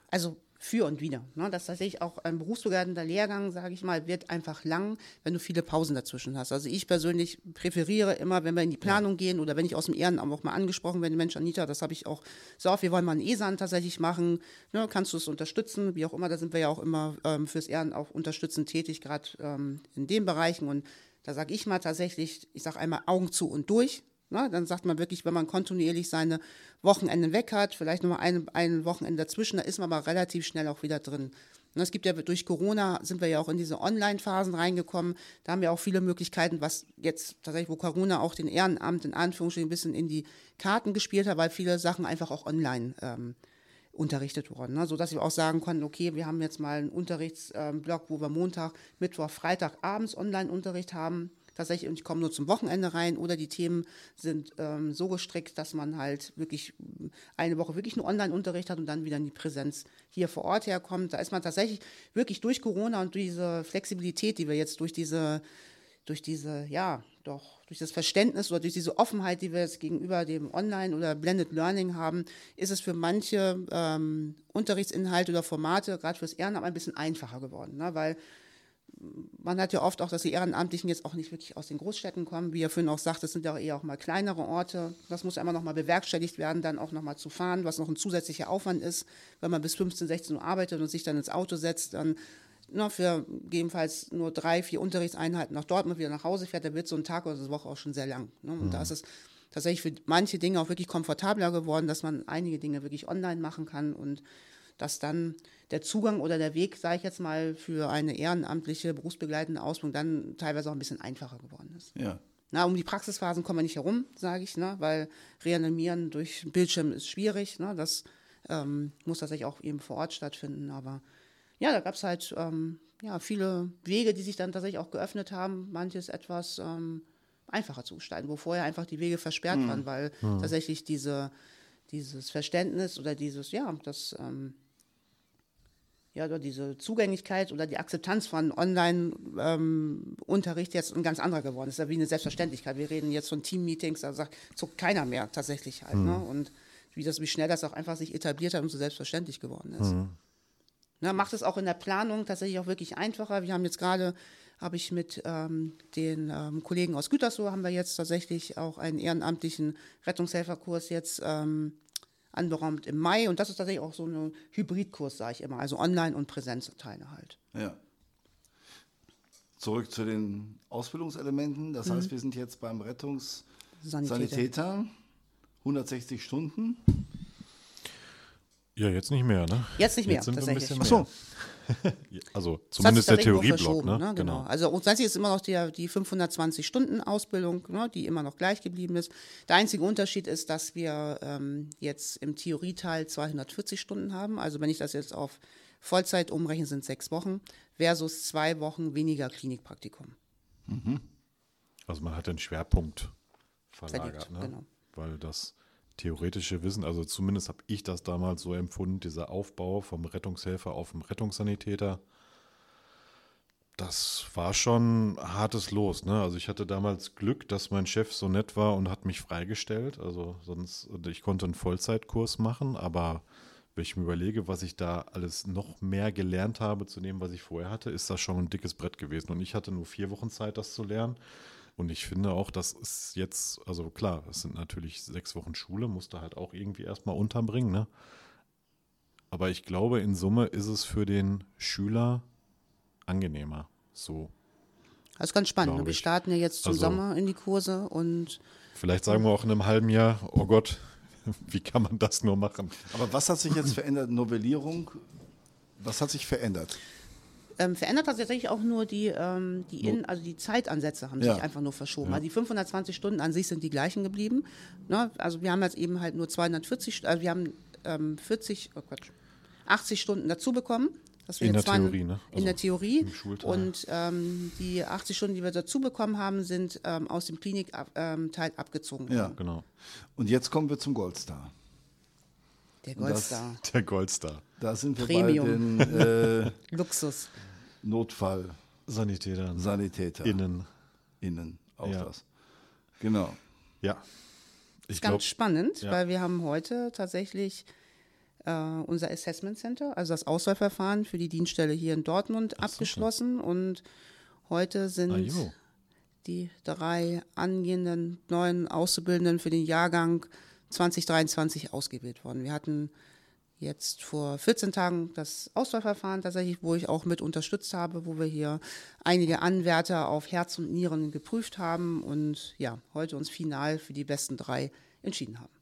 Also für und wieder. Ne? Das tatsächlich auch ein berufsbegleitender Lehrgang, sage ich mal, wird einfach lang, wenn du viele Pausen dazwischen hast. Also ich persönlich präferiere immer, wenn wir in die Planung ja. gehen oder wenn ich aus dem Ehrenamt auch mal angesprochen werde, Mensch, Anita, das habe ich auch so oft, wir wollen mal einen ESAN tatsächlich machen, ne? kannst du es unterstützen, wie auch immer, da sind wir ja auch immer ähm, fürs Ehrenamt auch unterstützend tätig, gerade ähm, in den Bereichen und da sage ich mal tatsächlich, ich sage einmal Augen zu und durch, Ne? Dann sagt man wirklich, wenn man kontinuierlich seine Wochenenden weg hat, vielleicht nochmal ein, ein Wochenende dazwischen, da ist man aber relativ schnell auch wieder drin. Und es gibt ja durch Corona sind wir ja auch in diese Online-Phasen reingekommen. Da haben wir auch viele Möglichkeiten, was jetzt tatsächlich, wo Corona auch den Ehrenamt in Anführungsstrichen ein bisschen in die Karten gespielt hat, weil viele Sachen einfach auch online ähm, unterrichtet wurden. Ne? Sodass wir auch sagen konnten, okay, wir haben jetzt mal einen Unterrichtsblock, wo wir Montag, Mittwoch, Freitag abends Online-Unterricht haben tatsächlich, und ich komme nur zum Wochenende rein oder die Themen sind ähm, so gestrickt, dass man halt wirklich eine Woche wirklich nur Online-Unterricht hat und dann wieder in die Präsenz hier vor Ort herkommt. Da ist man tatsächlich wirklich durch Corona und diese Flexibilität, die wir jetzt durch diese, durch diese, ja, doch durch das Verständnis oder durch diese Offenheit, die wir jetzt gegenüber dem Online- oder Blended Learning haben, ist es für manche ähm, Unterrichtsinhalte oder Formate, gerade fürs Ehrenamt, ein bisschen einfacher geworden. Ne? Weil man hat ja oft auch, dass die Ehrenamtlichen jetzt auch nicht wirklich aus den Großstädten kommen. Wie ihr vorhin auch sagt, es sind ja eher auch mal kleinere Orte. Das muss einmal nochmal bewerkstelligt werden, dann auch nochmal zu fahren, was noch ein zusätzlicher Aufwand ist, wenn man bis 15, 16 Uhr arbeitet und sich dann ins Auto setzt, dann na, für gegebenenfalls nur drei, vier Unterrichtseinheiten nach Dortmund wieder nach Hause fährt, da wird so ein Tag oder so eine Woche auch schon sehr lang. Ne? Und mhm. da ist es tatsächlich für manche Dinge auch wirklich komfortabler geworden, dass man einige Dinge wirklich online machen kann und dass dann der Zugang oder der Weg, sage ich jetzt mal, für eine ehrenamtliche berufsbegleitende Ausbildung dann teilweise auch ein bisschen einfacher geworden ist. Ja. Na, um die Praxisphasen kommen wir nicht herum, sage ich, ne, weil Reanimieren durch Bildschirm ist schwierig. Ne, das ähm, muss tatsächlich auch eben vor Ort stattfinden. Aber ja, da gab es halt ähm, ja, viele Wege, die sich dann tatsächlich auch geöffnet haben, manches etwas ähm, einfacher zu gestalten, wo vorher einfach die Wege versperrt mhm. waren, weil mhm. tatsächlich diese, dieses Verständnis oder dieses, ja, das ähm, ja, oder diese Zugänglichkeit oder die Akzeptanz von Online-Unterricht ähm, jetzt ein ganz anderer geworden ist. Das ist ja wie eine Selbstverständlichkeit. Wir reden jetzt von Team-Meetings, da sagt zuckt keiner mehr tatsächlich halt. Mhm. Ne? Und wie, das, wie schnell das auch einfach sich etabliert hat und so selbstverständlich geworden ist. Mhm. Na, macht es auch in der Planung tatsächlich auch wirklich einfacher. Wir haben jetzt gerade, habe ich mit ähm, den ähm, Kollegen aus Gütersloh, haben wir jetzt tatsächlich auch einen ehrenamtlichen Rettungshelferkurs jetzt ähm, anberaumt im Mai. Und das ist tatsächlich auch so ein Hybridkurs, sage ich immer. Also Online- und Präsenzteile halt. Ja. Zurück zu den Ausbildungselementen. Das mhm. heißt, wir sind jetzt beim Rettungssanitäter. 160 Stunden. Ja, jetzt nicht mehr, ne? Jetzt nicht mehr, jetzt sind tatsächlich. Wir ein bisschen mehr. also zumindest der Theorieblock, ne? ne? Genau. genau. Also grundsätzlich ist immer noch die, die 520 Stunden Ausbildung, ne? die immer noch gleich geblieben ist. Der einzige Unterschied ist, dass wir ähm, jetzt im Theorieteil 240 Stunden haben. Also wenn ich das jetzt auf Vollzeit umrechne, sind sechs Wochen versus zwei Wochen weniger Klinikpraktikum. Mhm. Also man hat den Schwerpunkt verlagert, ne? genau. weil das theoretische Wissen, also zumindest habe ich das damals so empfunden, dieser Aufbau vom Rettungshelfer auf dem Rettungssanitäter, das war schon hartes Los. Ne? Also ich hatte damals Glück, dass mein Chef so nett war und hat mich freigestellt. Also sonst, ich konnte einen Vollzeitkurs machen, aber wenn ich mir überlege, was ich da alles noch mehr gelernt habe zu dem, was ich vorher hatte, ist das schon ein dickes Brett gewesen. Und ich hatte nur vier Wochen Zeit, das zu lernen. Und ich finde auch, das ist jetzt, also klar, es sind natürlich sechs Wochen Schule, musste halt auch irgendwie erstmal unterbringen, ne? Aber ich glaube, in Summe ist es für den Schüler angenehmer. So. Das ist ganz spannend. Ne? Wir starten ja jetzt zum also, Sommer in die Kurse und. Vielleicht sagen wir auch in einem halben Jahr, oh Gott, wie kann man das nur machen? Aber was hat sich jetzt verändert? Novellierung, was hat sich verändert? Ähm, verändert hat tatsächlich auch nur die, ähm, die, in, also die Zeitansätze haben ja. sich einfach nur verschoben. Ja. Also die 520 Stunden an sich sind die gleichen geblieben. Ne? Also wir haben jetzt eben halt nur 240, also wir haben ähm, 40, oh Quatsch, 80 Stunden dazu bekommen. in der Theorie, ne? Also in der Theorie. Und ähm, die 80 Stunden, die wir dazu bekommen haben, sind ähm, aus dem Klinikteil ähm, abgezogen. Ja, genau. Und jetzt kommen wir zum Goldstar. Der Goldstar. Das, der Goldstar. Da sind wir Premium. bei den äh, Luxus. Notfall. Sanitäter. Sanitäter. Innen. innen auch Ja. das. Genau. Ja. Ich ist ganz glaube, spannend, ja. weil wir haben heute tatsächlich äh, unser Assessment Center, also das Auswahlverfahren für die Dienststelle hier in Dortmund abgeschlossen und heute sind Ah, die drei angehenden neuen Auszubildenden für den Jahrgang 2023 ausgewählt worden. Wir hatten jetzt vor 14 Tagen das Auswahlverfahren tatsächlich, wo ich auch mit unterstützt habe, wo wir hier einige Anwärter auf Herz und Nieren geprüft haben und ja, heute uns final für die besten drei entschieden haben.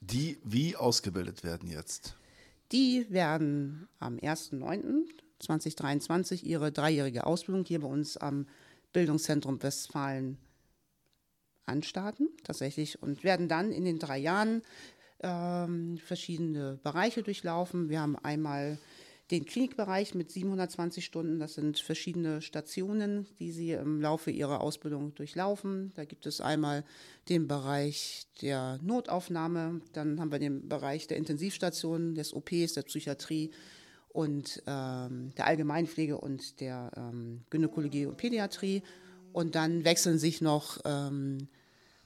Die wie ausgebildet werden jetzt? Die werden am 1.9.2023 ihre dreijährige Ausbildung hier bei uns am Bildungszentrum Westfalen anstarten, tatsächlich, und werden dann in den drei Jahren ähm, verschiedene Bereiche durchlaufen. Wir haben einmal den Klinikbereich mit 720 Stunden. Das sind verschiedene Stationen, die Sie im Laufe Ihrer Ausbildung durchlaufen. Da gibt es einmal den Bereich der Notaufnahme, dann haben wir den Bereich der Intensivstationen, des OPs, der Psychiatrie und ähm, der Allgemeinpflege und der ähm, Gynäkologie und Pädiatrie. Und dann wechseln sich noch ähm,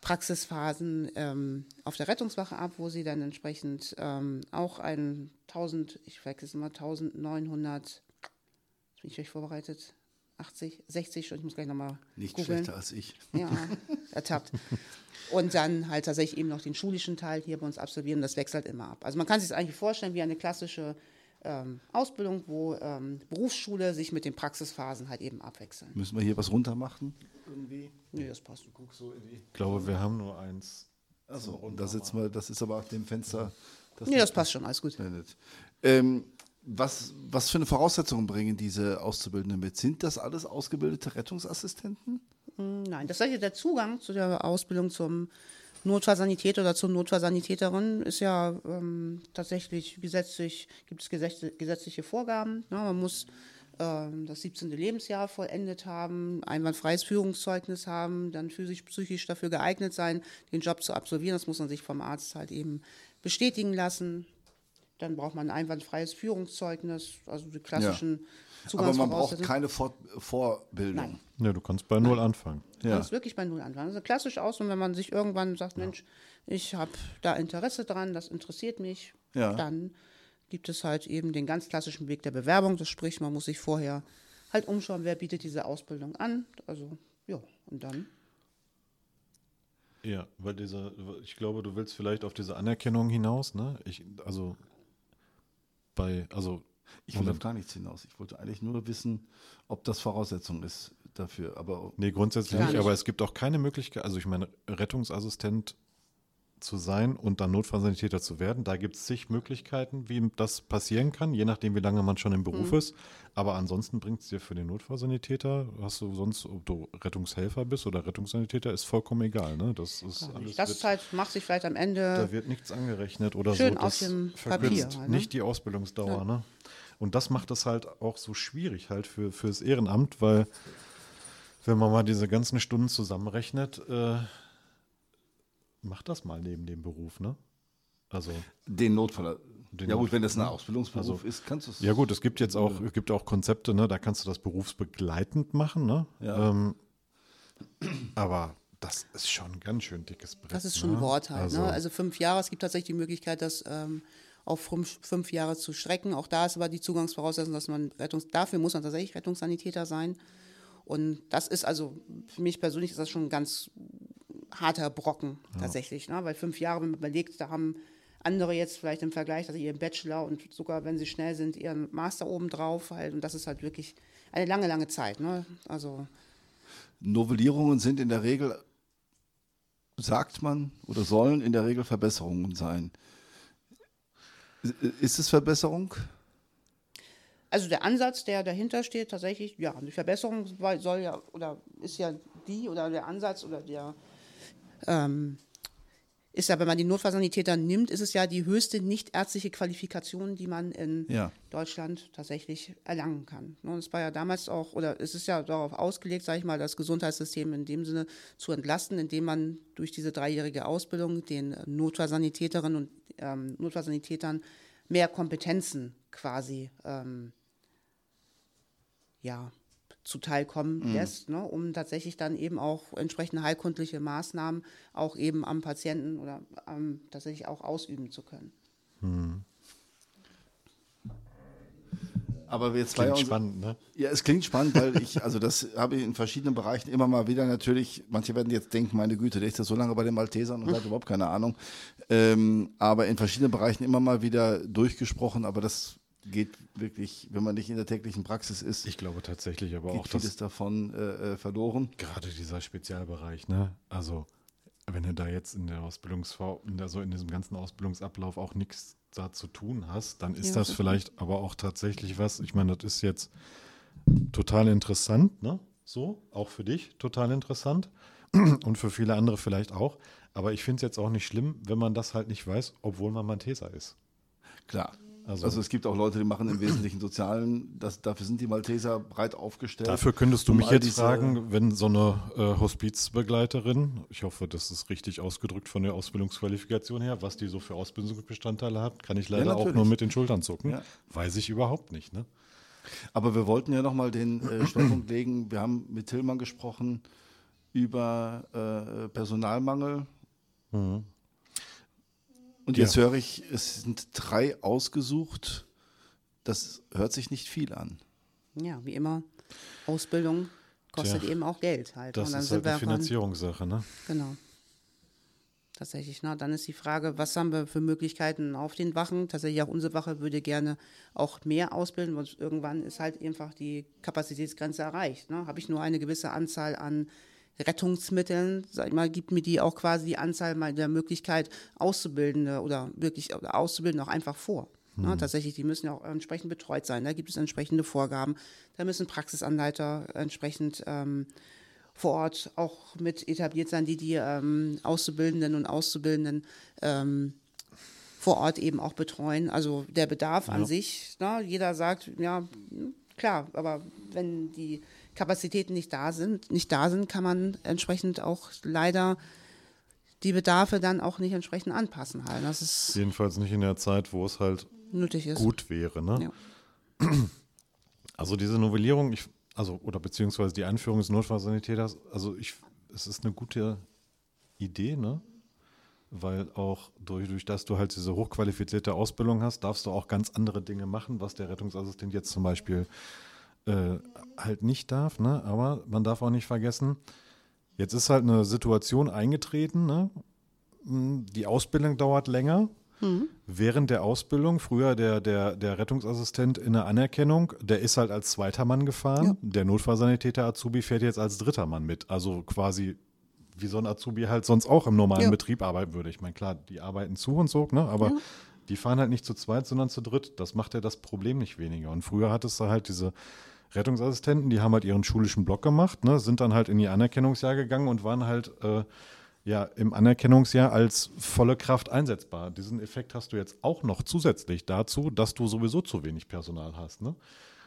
Praxisphasen ähm, auf der Rettungswache ab, wo sie dann entsprechend ähm, auch ein 1000, ich vergesse mal 1900, jetzt bin ich schlecht vorbereitet, 80, 60 Stunden, ich muss gleich nochmal Nicht googeln. schlechter als ich. Ja, ertappt. Und dann halt tatsächlich eben noch den schulischen Teil hier bei uns absolvieren. Das wechselt immer ab. Also man kann sich das eigentlich vorstellen wie eine klassische ähm, Ausbildung, wo ähm, Berufsschule sich mit den Praxisphasen halt eben abwechseln. Müssen wir hier was runter machen? Irgendwie? Nee, das passt. ich glaube, wir haben nur eins. Achso, und da sitzen wir, das ist aber auf dem Fenster. Das Nee, das passt schon, alles gut. Ähm, was, was für eine Voraussetzungen bringen diese Auszubildenden mit? Sind das alles ausgebildete Rettungsassistenten? Nein, das heißt, der Zugang zu der Ausbildung zum Notfallsanitäter oder zur Notfallsanitäterin ist ja ähm, tatsächlich gesetzlich, gibt es gesetz- gesetzliche Vorgaben. Ne? Man muss ähm, das 17. Lebensjahr vollendet haben, einwandfreies Führungszeugnis haben, dann physisch, psychisch dafür geeignet sein, den Job zu absolvieren. Das muss man sich vom Arzt halt eben bestätigen lassen. Dann braucht man ein einwandfreies Führungszeugnis, also die klassischen Aber man braucht keine Fort Vorbildung. Nein. Ja, du kannst bei Null anfangen. Ja. Ja. Das ist wirklich bei Null anfangen. Also klassisch aus, und wenn man sich irgendwann sagt, Mensch, ich habe da Interesse dran, das interessiert mich, Ja. dann gibt es halt eben den ganz klassischen Weg der Bewerbung. Das sprich, man muss sich vorher halt umschauen, wer bietet diese Ausbildung an. Also, ja, und dann. Ja, weil diese, ich glaube, du willst vielleicht auf diese Anerkennung hinaus, ne? Ich, also bei, also Ich will auf gar nichts hinaus. Ich wollte eigentlich nur wissen, ob das Voraussetzung ist dafür. Aber Nee, grundsätzlich nicht, nicht. aber es gibt auch keine Möglichkeit, also ich meine, Rettungsassistent zu sein und dann Notfallsanitäter zu werden, da gibt es zig Möglichkeiten, wie das passieren kann, je nachdem, wie lange man schon im Beruf ist. Aber ansonsten bringt es dir für den Notfallsanitäter, hast du sonst, ob du Rettungshelfer bist oder Rettungssanitäter, ist vollkommen egal. Ne? Das ist alles. Das wird, halt, macht sich vielleicht am Ende. da wird nichts angerechnet oder Schön so. auf Das dem verkürzt Papier halt, ne? nicht die Ausbildungsdauer. Ne? Und das macht es halt auch so schwierig halt für fürs Ehrenamt, weil wenn man mal diese ganzen Stunden zusammenrechnet, äh, macht das mal neben dem Beruf, ne? Also den Notfall. Den ja gut, wenn das ein ne? Ausbildungsberuf Also- ist, kannst du es. ja gut, es gibt jetzt auch es gibt auch Konzepte, ne? Da kannst du das berufsbegleitend machen, ne? Ja. Ähm, aber das ist schon ein ganz schön dickes Brett. Das ist schon ne? ein Wort halt. Also, ne? also fünf Jahre, es gibt tatsächlich die Möglichkeit, das ähm, auf fünf, fünf Jahre zu strecken. Auch da ist aber die Zugangsvoraussetzung, dass man Rettungs dafür muss man tatsächlich Rettungssanitäter sein. Und das ist also, für mich persönlich ist das schon ein ganz harter Brocken tatsächlich. Ne? Weil fünf Jahre, wenn man überlegt, da haben andere jetzt vielleicht im Vergleich, dass sie ihren Bachelor und sogar, wenn sie schnell sind, ihren Master obendrauf halt. Und das ist halt wirklich eine lange, lange Zeit. Ne? Also Novellierungen sind in der Regel, sagt man, oder sollen in der Regel Verbesserungen sein. Ist es Verbesserung? Also der Ansatz, der dahinter steht, tatsächlich, ja, die Verbesserung soll ja oder ist ja die oder der Ansatz oder der ähm, ist ja, wenn man die Notfallsanitäter nimmt, ist es ja die höchste nichtärztliche Qualifikation, die man in Ja. Deutschland tatsächlich erlangen kann. Ne, Und es war ja damals auch, oder es ist ja darauf ausgelegt, sage ich mal, das Gesundheitssystem in dem Sinne zu entlasten, indem man durch diese dreijährige Ausbildung den Notfallsanitäterinnen und ähm, Notfallsanitätern mehr Kompetenzen quasi ähm, ja, zuteilkommen lässt, ne, um tatsächlich dann eben auch entsprechende heilkundliche Maßnahmen auch eben am Patienten oder ähm, tatsächlich auch ausüben zu können. Aber wir zwei Klingt spannend, ne? Ja, es klingt spannend, weil ich, also das habe ich in verschiedenen Bereichen immer mal wieder natürlich, manche werden jetzt denken, meine Güte, der ist ja so lange bei den Maltesern und hat überhaupt keine Ahnung. Ähm, aber in verschiedenen Bereichen immer mal wieder durchgesprochen, aber das geht wirklich, wenn man nicht in der täglichen Praxis ist, Ich glaube tatsächlich aber geht auch, vieles dass davon äh, äh, verloren. gerade dieser Spezialbereich, ne? Also, wenn du da jetzt in der Ausbildungsvor, in der, so in diesem ganzen Ausbildungsablauf auch nichts da zu tun hast, dann ist Ja, das das- vielleicht aber auch tatsächlich was. Ich meine, das ist jetzt total interessant, ne? So, auch für dich total interessant und für viele andere vielleicht auch. Aber ich finde es jetzt auch nicht schlimm, wenn man das halt nicht weiß, obwohl man Malteser ist. Klar. Also- Also, es gibt auch Leute, die machen im Wesentlichen Sozialen, das, dafür sind die Malteser breit aufgestellt. Dafür könntest du um mich jetzt fragen, wenn so eine äh, Hospizbegleiterin, ich hoffe, das ist richtig ausgedrückt von der Ausbildungsqualifikation her, was die so für Ausbildungsbestandteile hat, kann ich leider auch natürlich. nur mit den Schultern zucken. Ja. Weiß ich überhaupt nicht. Ne? Aber wir wollten ja nochmal den äh, Schwerpunkt legen. Wir haben mit Tillmann gesprochen über äh, Personalmangel. Und jetzt höre ich, es sind drei ausgesucht. Das hört sich nicht viel an. Ja, wie immer, Ausbildung kostet Tja, eben auch Geld halt. Das Und dann ist halt eine Finanzierungssache. Ne? Genau. Tatsächlich, na, dann ist die Frage, was haben wir für Möglichkeiten auf den Wachen? Tatsächlich auch unsere Wache würde gerne auch mehr ausbilden, weil irgendwann ist halt einfach die Kapazitätsgrenze erreicht. Ne? Habe ich nur eine gewisse Anzahl an Rettungsmitteln, sag ich mal, gibt mir die auch quasi die Anzahl der Möglichkeit, Auszubildende oder wirklich oder Auszubildende auch einfach vor. Ne? Tatsächlich, die müssen ja auch entsprechend betreut sein. Da gibt es entsprechende Vorgaben. Da müssen Praxisanleiter entsprechend ähm, vor Ort auch mit etabliert sein, die die ähm, Auszubildenden und Auszubildenden ähm, vor Ort eben auch betreuen. Also der Bedarf an sich, ne, jeder sagt, ja, klar, aber wenn die Kapazitäten nicht da sind, nicht da sind, kann man entsprechend auch leider die Bedarfe dann auch nicht entsprechend anpassen halt. Das ist Jedenfalls nicht in der Zeit, wo es halt gut wäre. Ne? Ja. Also diese Novellierung, ich, also oder beziehungsweise die Einführung des Notfallsanitäters, also ich, es ist eine gute Idee, ne? Weil auch durch, durch das du halt diese hochqualifizierte Ausbildung hast, darfst du auch ganz andere Dinge machen, was der Rettungsassistent jetzt zum Beispiel äh, halt nicht darf, ne? Aber man darf auch nicht vergessen, jetzt ist halt eine Situation eingetreten, ne? Mm, Die Ausbildung dauert länger, während der Ausbildung, früher der, der, der Rettungsassistent in der Anerkennung, der ist halt als zweiter Mann gefahren. Der Notfallsanitäter Azubi fährt jetzt als dritter Mann mit. Also quasi wie so ein Azubi halt sonst auch im normalen Ja. Betrieb arbeiten würde. Ich meine, klar, die arbeiten zu und so, ne? aber die fahren halt nicht zu zweit, sondern zu dritt. Das macht ja das Problem nicht weniger. Und früher hattest du halt diese Rettungsassistenten, die haben halt ihren schulischen Block gemacht, ne? sind dann halt in ihr Anerkennungsjahr gegangen und waren halt äh, ja, im Anerkennungsjahr als volle Kraft einsetzbar. Diesen Effekt hast du jetzt auch noch zusätzlich dazu, dass du sowieso zu wenig Personal hast. Ne?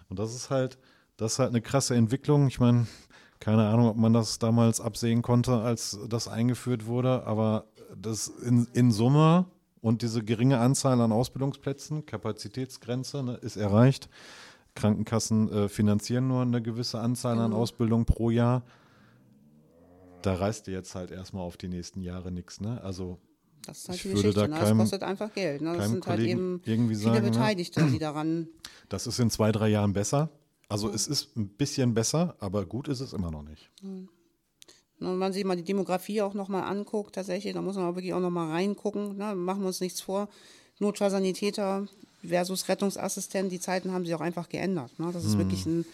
Und das ist halt, das ist halt eine krasse Entwicklung. Ich meine, keine Ahnung, ob man das damals absehen konnte, als das eingeführt wurde, aber das in, in Summe und diese geringe Anzahl an Ausbildungsplätzen, Kapazitätsgrenze ne, ist erreicht. Krankenkassen äh, finanzieren nur eine gewisse Anzahl an Ausbildungen pro Jahr da reißt dir jetzt halt erstmal auf die nächsten Jahre nichts, ne? Also Das ist halt Ich die würde Geschichte. da ne? keinem- das kostet einfach Geld. Ne? Das sind halt Kollegen eben irgendwie viele sagen, ne? Beteiligte, die daran das ist in zwei, drei Jahren besser. Also es ist ein bisschen besser, aber gut ist es immer noch nicht. Und wenn man sich mal die Demografie auch nochmal anguckt, tatsächlich, da muss man auch wirklich auch nochmal reingucken. Ne? Machen wir uns nichts vor. Notfallsanitäter versus Rettungsassistent, die Zeiten haben sich auch einfach geändert. Ne? Das ist wirklich ein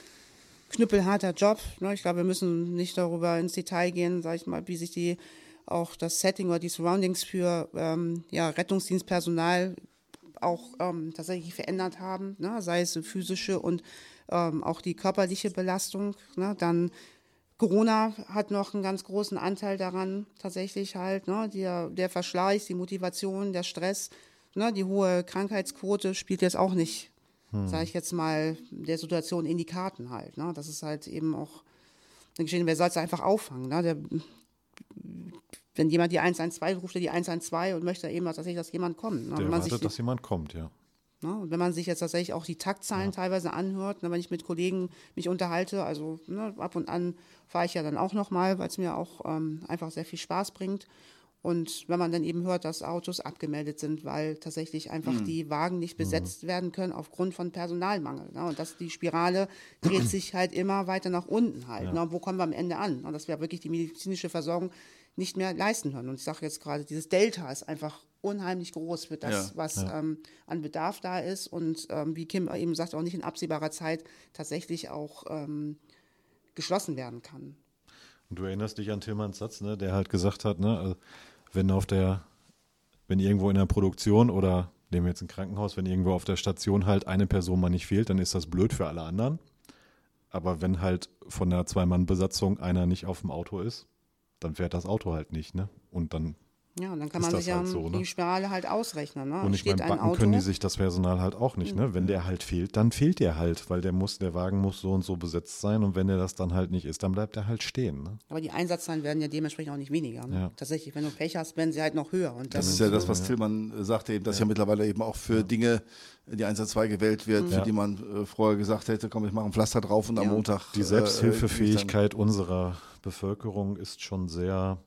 knüppelharter Job. Ne? Ich glaube, wir müssen nicht darüber ins Detail gehen, sage ich mal, wie sich die auch das Setting oder die Surroundings für ähm, ja, Rettungsdienstpersonal auch ähm, tatsächlich verändert haben, ne? sei es physische und ähm, auch die körperliche Belastung. Ne? Dann Corona hat noch einen ganz großen Anteil daran, tatsächlich halt, ne? der, der Verschleiß, die Motivation, der Stress, ne? die hohe Krankheitsquote spielt jetzt auch nicht, sage ich jetzt mal, der Situation in die Karten halt. Ne? Das ist halt eben auch eine Geschichte, wer soll es einfach auffangen? Ne? Der, wenn jemand die 112 ruft, er die 112 und möchte eben tatsächlich, dass jemand kommt. Ne? Der man sich erwartet, dass jemand kommt, ja. Ne? Und wenn man sich jetzt tatsächlich auch die Taktzahlen teilweise anhört, ne, wenn ich mit Kollegen mich unterhalte, also ne, ab und an fahre ich ja dann auch nochmal, weil es mir auch ähm, einfach sehr viel Spaß bringt. Und wenn man dann eben hört, dass Autos abgemeldet sind, weil tatsächlich einfach die Wagen nicht besetzt werden können aufgrund von Personalmangel. Ne? Und dass die Spirale dreht sich halt immer weiter nach unten halt. Ne? Und wo kommen wir am Ende an? Und dass wir wirklich die medizinische Versorgung nicht mehr leisten können. Und ich sage jetzt gerade, dieses Delta ist einfach unheimlich groß für das, Ja. was Ähm, an Bedarf da ist und ähm, wie Kim eben sagt, auch nicht in absehbarer Zeit tatsächlich auch ähm, geschlossen werden kann. Und du erinnerst dich an Tillmanns Satz, ne, der halt gesagt hat, ne, also wenn auf der, wenn irgendwo in der Produktion oder nehmen wir jetzt ein Krankenhaus, wenn irgendwo auf der Station halt eine Person mal nicht fehlt, dann ist das blöd für alle anderen. Aber wenn halt von der Zwei-Mann-Besatzung einer nicht auf dem Auto ist, dann fährt das Auto halt nicht, ne? Und dann Ja, und dann kann man das sich ja halt so, ne? die Spirale halt ausrechnen. Ne? Und ich meine, ein backen Auto, können die sich das Personal halt auch nicht, ne? Wenn der halt fehlt, dann fehlt der halt, weil der muss, der Wagen muss so und so besetzt sein und wenn der das dann halt nicht ist, dann bleibt er halt stehen, ne? aber die Einsatzzahlen werden ja dementsprechend auch nicht weniger. Ne? Ja. Tatsächlich, wenn du Pech hast, werden sie halt noch höher. Und Das dann- ist ja das, was Tillmann äh, sagte, eben, dass ja. mittlerweile eben auch für Dinge die 112 gewählt wird, für Ja. die man äh, vorher gesagt hätte, komm, ich mache ein Pflaster drauf und am Ja. Montag. Die äh, Selbsthilfefähigkeit unserer Bevölkerung ist schon sehr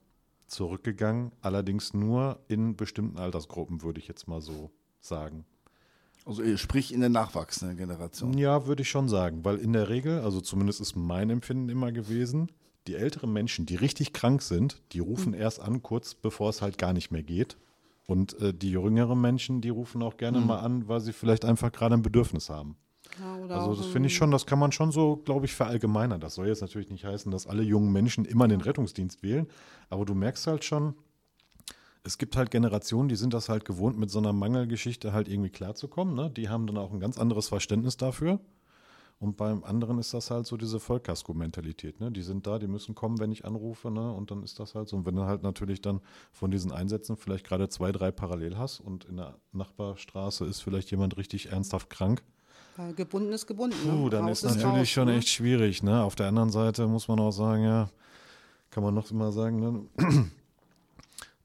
zurückgegangen, allerdings nur in bestimmten Altersgruppen, würde ich jetzt mal so sagen. Also äh, sprich in der nachwachsenden Generation. Ja, würde ich schon sagen, weil in der Regel, also zumindest ist mein Empfinden immer gewesen, die älteren Menschen, die richtig krank sind, die rufen erst an, kurz bevor es halt gar nicht mehr geht. Und äh, die jüngeren Menschen, die rufen auch gerne mal an, weil sie vielleicht einfach gerade ein Bedürfnis haben. Ja, Also das finde ich schon, das kann man schon so, glaube ich, verallgemeinern. Das soll jetzt natürlich nicht heißen, dass alle jungen Menschen immer den Rettungsdienst wählen, aber du merkst halt schon, es gibt halt Generationen, die sind das halt gewohnt, mit so einer Mangelgeschichte halt irgendwie klarzukommen. Ne? Die haben dann auch ein ganz anderes Verständnis dafür. Und beim anderen ist das halt so diese Vollkasko-Mentalität. Ne? Die sind da, die müssen kommen, wenn ich anrufe. Ne? Und dann ist das halt so. Und wenn du halt natürlich dann von diesen Einsätzen vielleicht gerade zwei, drei parallel hast und in der Nachbarstraße ist vielleicht jemand richtig ernsthaft krank, Weil gebunden ist gebunden. Puh, ne? dann Raus ist natürlich raus, schon ne? echt schwierig. Ne? Auf der anderen Seite muss man auch sagen, ja, kann man noch immer sagen, ne?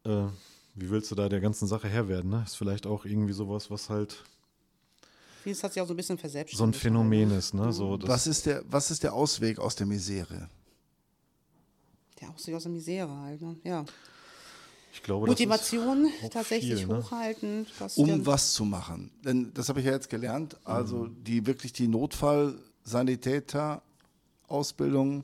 äh, wie willst du da der ganzen Sache Herr werden? Ne? Ist vielleicht auch irgendwie sowas, was halt Vieles hat sich auch so ein bisschen verselbstständigt. so ein Phänomen ist. Ne? So, das, Was ist, der, was ist der Ausweg aus der Misere? Der Ausweg aus der Misere halt. Ne? Ja. Ich glaube, das ist Motivation tatsächlich viel, ne? hochhalten. Um was zu machen? Denn das habe ich ja jetzt gelernt. Also Mhm. die wirklich die Notfallsanitäter-Ausbildung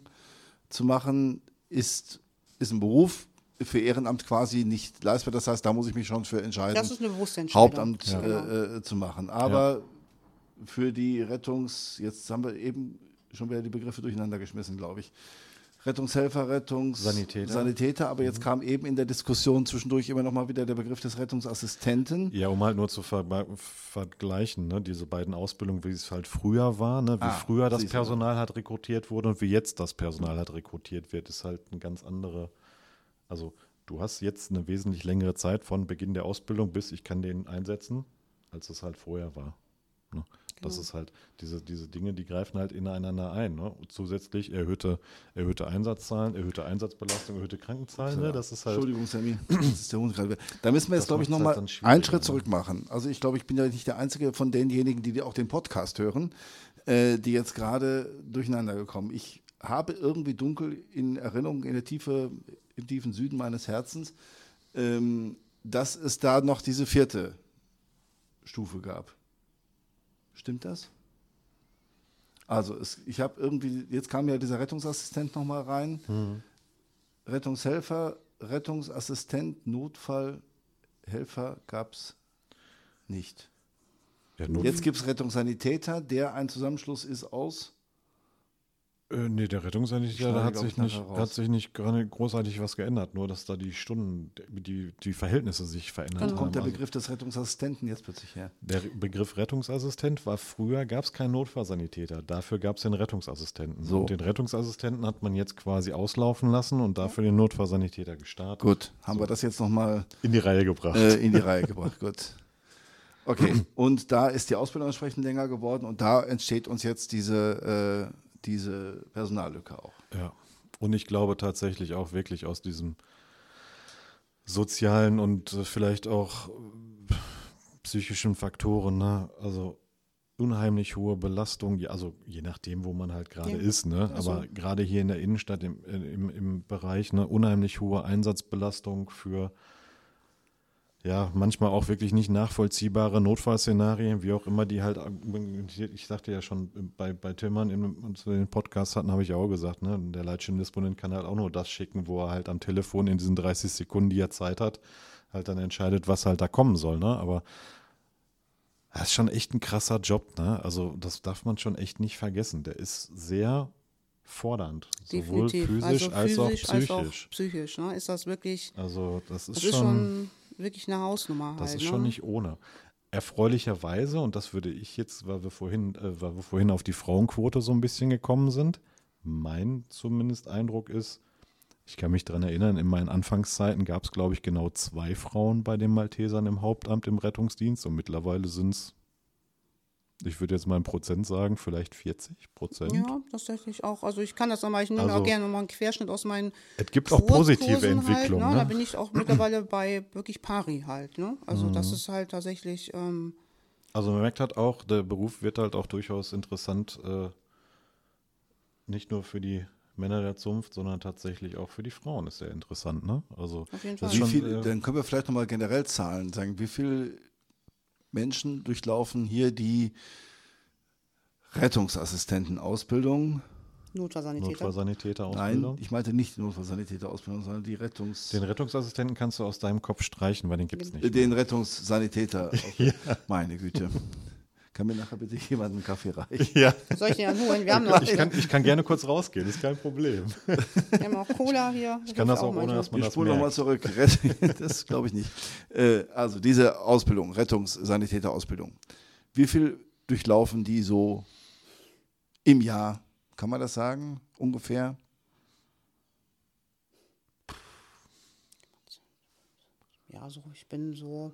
zu machen, ist, ist ein Beruf für Ehrenamt quasi nicht leistbar. Das heißt, da muss ich mich schon für entscheiden. Das ist eine bewusste Entscheidung. Hauptamt Ja. äh, äh, zu machen. Aber für die Rettungs, jetzt haben wir eben schon wieder die Begriffe durcheinander geschmissen, glaube ich. Rettungshelfer, Rettungs Sanitäter. Sanitäter, aber jetzt kam eben in der Diskussion zwischendurch immer noch mal wieder der Begriff des Rettungsassistenten. Ja, um halt nur zu ver vergleichen, ne? diese beiden Ausbildungen, wie es halt früher war, ne? wie Ah, früher das. Personal halt rekrutiert wurde und wie jetzt das Personal halt rekrutiert wird, ist halt eine ganz andere. Also du hast jetzt eine wesentlich längere Zeit von Beginn der Ausbildung bis ich kann den einsetzen, als es halt vorher war. Ne? Das ist halt, diese, diese Dinge, die greifen halt ineinander ein. Ne? Zusätzlich erhöhte, erhöhte Einsatzzahlen, erhöhte Einsatzbelastung, erhöhte Krankenzahlen. Ne? Das ist halt. Entschuldigung, Sammy, das ist der Hund gerade. Da müssen wir jetzt, glaube ich, nochmal halt einen Schritt ne? zurück machen. Also ich glaube, ich bin ja nicht der Einzige von denjenigen, die auch den Podcast hören, äh, die jetzt gerade durcheinander gekommen. Ich habe irgendwie dunkel in Erinnerung, in der Tiefe, im tiefen Süden meines Herzens, ähm, dass es da noch diese vierte Stufe gab. Stimmt das? Also es, ich habe irgendwie, jetzt kam ja dieser Rettungsassistent nochmal rein. Rettungshelfer, Rettungsassistent, Notfallhelfer gab es nicht. Jetzt gibt es Rettungssanitäter, der ein Zusammenschluss ist aus. Äh, nee, der Rettungssanitäter da hat sich nicht, raus. hat sich nicht gerade großartig was geändert, nur dass da die Stunden, die, die Verhältnisse sich verändert Genau. haben. Kommt der Also Begriff des Rettungsassistenten jetzt plötzlich her? der Begriff Rettungsassistent war früher, gab es keinen Notfallsanitäter, dafür gab es den Rettungsassistenten. So. Und den Rettungsassistenten hat man jetzt quasi auslaufen lassen und dafür den Notfallsanitäter gestartet. Gut, haben wir das jetzt nochmal In die Reihe gebracht. äh, in die Reihe gebracht. Gut. Okay, und da ist die Ausbildung entsprechend länger geworden und da entsteht uns jetzt diese, äh, diese Personallücke auch. Ja. Und ich glaube tatsächlich auch wirklich aus diesem sozialen und äh, vielleicht auch äh, psychischen Faktoren, ne? Also unheimlich hohe Belastung, also je nachdem, wo man halt gerade Ja, ist, ne? also- Aber gerade hier in der Innenstadt im, äh, im, im Bereich, ne, unheimlich hohe Einsatzbelastung für ja, manchmal auch wirklich nicht nachvollziehbare Notfallszenarien, wie auch immer die halt, ich sagte ja schon, bei, bei Tillmann, als wir den Podcast hatten, habe ich auch gesagt, ne, der Leitstellendisponent kann halt auch nur das schicken, wo er halt am Telefon in diesen 30 Sekunden, die er Zeit hat, halt dann entscheidet, was halt da kommen soll, ne, aber das ist schon echt ein krasser Job, ne, also das darf man schon echt nicht vergessen, der ist sehr fordernd, sowohl Definitiv. physisch, also als auch physisch als auch psychisch. psychisch. Ne? Ist das wirklich, Also das ist das ist schon schon wirklich eine Hausnummer das halt. ist ne? schon nicht ohne. Erfreulicherweise, und das würde ich jetzt, weil wir vorhin, äh, weil wir vorhin auf die Frauenquote so ein bisschen gekommen sind, mein zumindest Eindruck ist, ich kann mich daran erinnern, in meinen Anfangszeiten gab es, glaube ich, genau zwei Frauen bei den Maltesern im Hauptamt im Rettungsdienst und mittlerweile sind es, ich würde jetzt mal ein Prozent sagen, vielleicht 40 Prozent. Ja, tatsächlich auch. Also ich kann das nochmal, ich nehme Also- auch gerne nochmal einen Querschnitt aus meinen Es gibt auch positive Kursen Entwicklungen. Halt, ne? Da ne? bin ich auch mittlerweile bei wirklich Pari halt. Ne? Also das Mhm. ist halt tatsächlich, ähm, Also man merkt halt auch, der Beruf wird halt auch durchaus interessant, äh, nicht nur für die Männer der Zunft, sondern tatsächlich auch für die Frauen ist sehr interessant, ne? Also Auf jeden das Fall. schon, viel, äh, dann können wir vielleicht nochmal generell Zahlen sagen. Wie viele Menschen durchlaufen hier die Rettungsassistentenausbildung? Notfallsanitäter. Notfallsanitäter Nein, ich meinte nicht die Notfallsanitäterausbildung, sondern die Rettungs... Den Rettungsassistenten kannst du aus deinem Kopf streichen, weil den gibt es nicht. den Rettungssanitäter. Meine Güte. Kann mir nachher bitte jemand einen Kaffee reichen? Ja, Soll ich den dann holen? Wir haben noch, ich kann, ich kann gerne kurz rausgehen, ist kein Problem. wir haben auch Cola hier. Ich kann das auch ohne, dass man Ich das spule nochmal merkt. zurück. Das glaube ich nicht. Äh, Also diese Ausbildung, Rettungssanitäterausbildung. Wie viel durchlaufen die so im Jahr? Kann man das sagen? Ungefähr? Ja, so, ich bin so,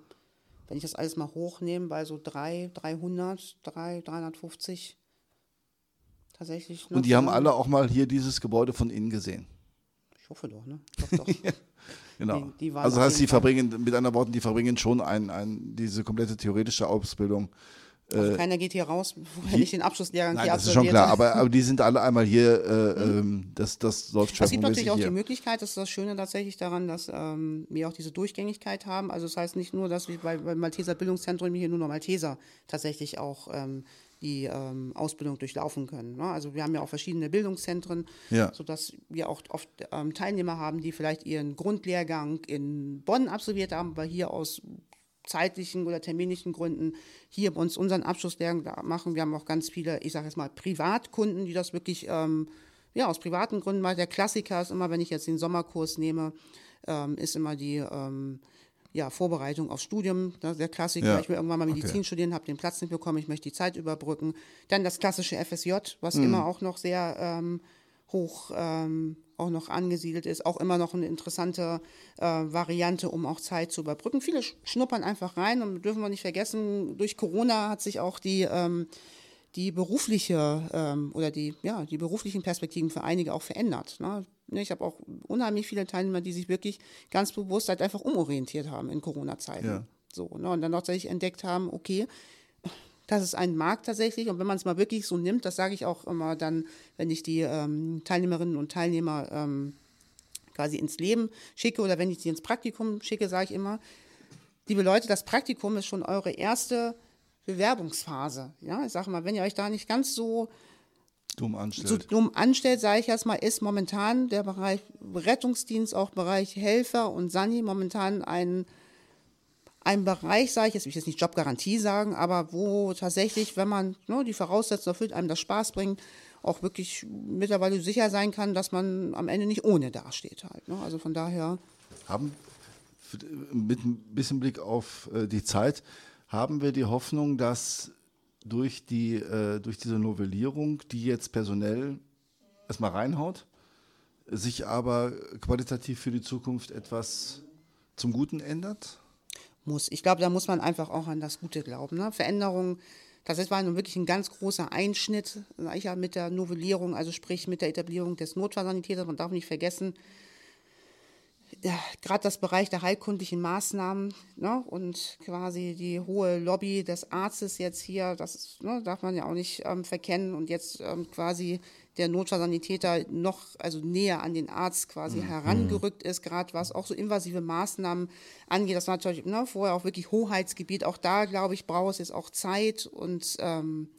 wenn ich das alles mal hochnehme, bei so 3, 300, 3, 350 tatsächlich. Und die haben alle auch mal hier dieses Gebäude von innen gesehen. Ich hoffe doch, ne? Doch, doch. Genau. Die- die also heißt, die verbringen, mit anderen Worten, die verbringen schon ein, ein, diese komplette theoretische Ausbildung. Also keiner geht hier raus, bevor er nicht den Abschlusslehrgang Nein, hier das ist schon absolviert klar, aber, aber die sind alle einmal hier, äh, ähm, das, das läuft Es gibt natürlich auch die hier. Möglichkeit, das ist das Schöne tatsächlich daran, dass ähm, wir auch diese Durchgängigkeit haben. Also das heißt nicht nur, dass wir bei, beim Malteser Bildungszentrum hier nur noch Malteser tatsächlich auch ähm, die ähm, Ausbildung durchlaufen können. Ne? Also wir haben ja auch verschiedene Bildungszentren, Ja. sodass wir auch oft ähm, Teilnehmer haben, die vielleicht ihren Grundlehrgang in Bonn absolviert haben, aber hier aus zeitlichen oder terminlichen Gründen hier bei uns unseren Abschlusslehrgang machen. Wir haben auch ganz viele, ich sage jetzt mal, Privatkunden, die das wirklich ähm, ja, aus privaten Gründen machen. Der Klassiker ist immer, wenn ich jetzt den Sommerkurs nehme, ähm, ist immer die ähm, ja, Vorbereitung aufs Studium. Der Klassiker. Ja. Ich will irgendwann mal Medizin Okay. studieren, habe den Platz nicht bekommen, ich möchte die Zeit überbrücken. Dann das klassische FSJ, was Mhm. immer auch noch sehr ähm, hoch ähm, auch noch angesiedelt ist, auch immer noch eine interessante äh, Variante, um auch Zeit zu überbrücken. Viele sch- schnuppern einfach rein und dürfen wir nicht vergessen, durch Corona hat sich auch die, ähm, die berufliche ähm, oder die, ja, die beruflichen Perspektiven für einige auch verändert. Ne? Ne, Ich habe auch unheimlich viele Teilnehmer, die sich wirklich ganz bewusst halt einfach umorientiert haben in Corona-Zeiten. Ja. So, ne? Und dann auch tatsächlich entdeckt haben, okay, das ist ein Markt tatsächlich. Und wenn man es mal wirklich so nimmt, das sage ich auch immer dann, wenn ich die ähm, Teilnehmerinnen und Teilnehmer ähm, quasi ins Leben schicke oder wenn ich sie ins Praktikum schicke, sage ich immer, liebe Leute, das Praktikum ist schon eure erste Bewerbungsphase. Ja, ich sage mal, wenn ihr euch da nicht ganz so Dumm so anstellt. dumm anstellt, sage ich erstmal, ist momentan der Bereich Rettungsdienst, auch Bereich Helfer und Sani momentan ein, ein Bereich, sage ich jetzt, ich will jetzt nicht Jobgarantie sagen, aber wo tatsächlich, wenn man ne, die Voraussetzungen erfüllt, einem das Spaß bringt, auch wirklich mittlerweile sicher sein kann, dass man am Ende nicht ohne dasteht halt. Ne? Also von daher, Haben, mit ein bisschen Blick auf äh, die Zeit, haben wir die Hoffnung, dass durch, die, äh, durch diese Novellierung, die jetzt personell erstmal reinhaut, sich aber qualitativ für die Zukunft etwas zum Guten ändert? Muss. Ich glaube, da muss man einfach auch an das Gute glauben. Ne? Veränderungen, das war nun wirklich ein ganz großer Einschnitt, ja, mit der Novellierung, also sprich mit der Etablierung des Notfallsanitäters. Man darf nicht vergessen, ja, gerade das Bereich der heilkundlichen Maßnahmen ne, und quasi die hohe Lobby des Arztes jetzt hier, das ne, darf man ja auch nicht ähm, verkennen und jetzt ähm, quasi der Notfallsanitäter noch also näher an den Arzt quasi mhm. herangerückt ist, gerade was auch so invasive Maßnahmen angeht. Das war natürlich ne, vorher auch wirklich Hoheitsgebiet. Auch da, glaube ich, braucht es jetzt auch Zeit und ähm,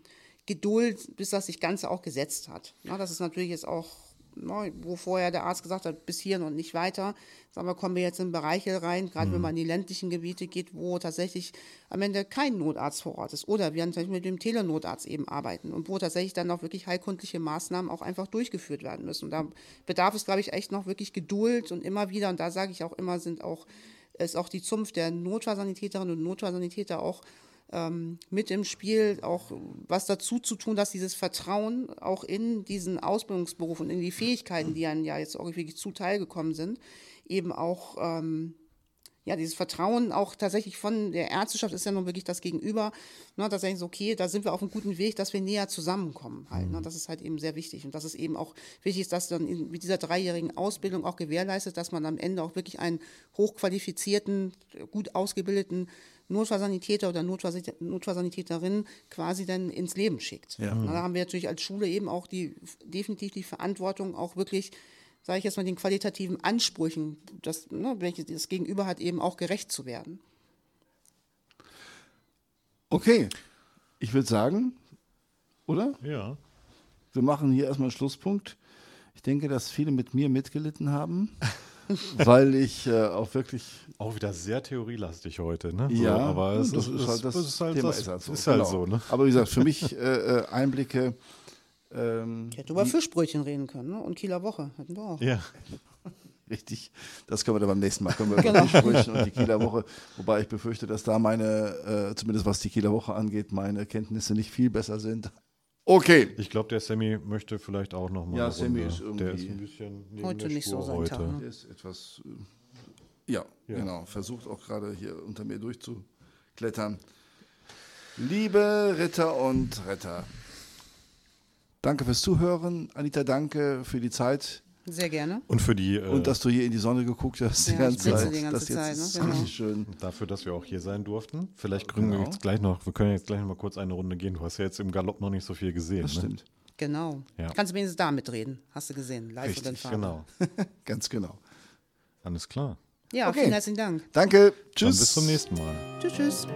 Geduld, bis das sich Ganze auch gesetzt hat. Ja, das ist natürlich jetzt auch Ne, wo vorher der Arzt gesagt hat, bis hier und nicht weiter. Sagen wir, kommen wir jetzt in Bereiche rein, gerade mhm. wenn man in die ländlichen Gebiete geht, wo tatsächlich am Ende kein Notarzt vor Ort ist. Oder wir natürlich mit dem Telenotarzt eben arbeiten und wo tatsächlich dann auch wirklich heilkundliche Maßnahmen auch einfach durchgeführt werden müssen. Und da bedarf es, glaube ich, echt noch wirklich Geduld und immer wieder, und da sage ich auch immer, sind auch, ist auch die Zunft der Notfallsanitäterinnen und Notfallsanitäter auch ähm, mit im Spiel, auch was dazu zu tun, dass dieses Vertrauen auch in diesen Ausbildungsberuf und in die Fähigkeiten, die einem ja jetzt auch wirklich zuteil gekommen sind, eben auch ähm, ja, dieses Vertrauen auch tatsächlich von der Ärzteschaft ist ja nun wirklich das Gegenüber, ne, dass so, okay, da sind wir auf einem guten Weg, dass wir näher zusammenkommen halt. Ne, mhm. das ist halt eben sehr wichtig. Und das ist eben auch wichtig, dass dann in, mit dieser dreijährigen Ausbildung auch gewährleistet, dass man am Ende auch wirklich einen hochqualifizierten, gut ausgebildeten Notfallsanitäter oder Notfallsanitäterin quasi dann ins Leben schickt. Ja. Da haben wir natürlich als Schule eben auch die definitiv die Verantwortung, auch wirklich, sage ich jetzt mal, den qualitativen Ansprüchen, das, ne, welches das Gegenüber hat, eben auch gerecht zu werden. Okay, ich würde sagen, oder? Ja. Wir machen hier erstmal einen Schlusspunkt. Ich denke, dass viele mit mir mitgelitten haben. weil ich äh, auch wirklich. Auch wieder sehr theorielastig heute, ne? Ja, so, aber es das, ist, halt das, das ist halt Thema das, ist halt so. Ist halt genau. so ne? Aber wie gesagt, für mich äh, äh, Einblicke. Ähm, ich hätte über Fischbrötchen reden können, ne? Und Kieler Woche hätten wir auch. Ja. Richtig. Das können wir dann beim nächsten Mal. Können wir genau. Fischbrötchen und die Kieler Woche. Wobei ich befürchte, dass da meine, äh, zumindest was die Kieler Woche angeht, meine Kenntnisse nicht viel besser sind Okay. Ich glaube, der Sammy möchte vielleicht auch noch mal. Ja, Sammy ist irgendwie. Der ist ein bisschen heute nicht Spur so sein heute. Tag. Ne? Der ist etwas. Äh, ja, ja, genau. Versucht auch gerade hier unter mir durchzuklettern. Liebe Ritter und Retter, danke fürs Zuhören. Anita, danke für die Zeit. Sehr gerne. Und für die. Äh, und dass du hier in die Sonne geguckt hast die ja, ganze Zeit. Die ganze das Zeit, jetzt ne? genau. schön. Dafür, dass wir auch hier sein durften. Vielleicht kriegen genau. wir jetzt gleich noch, wir können jetzt gleich noch mal kurz eine Runde gehen. Du hast ja jetzt im Galopp noch nicht so viel gesehen. Das ne? stimmt. Genau. Ja. Kannst du wenigstens da mitreden. Hast du gesehen. Live Richtig, und genau. Ganz genau. Alles klar. Ja, okay. vielen herzlichen Dank. Danke. Tschüss. Dann bis zum nächsten Mal. Tschüss, tschüss.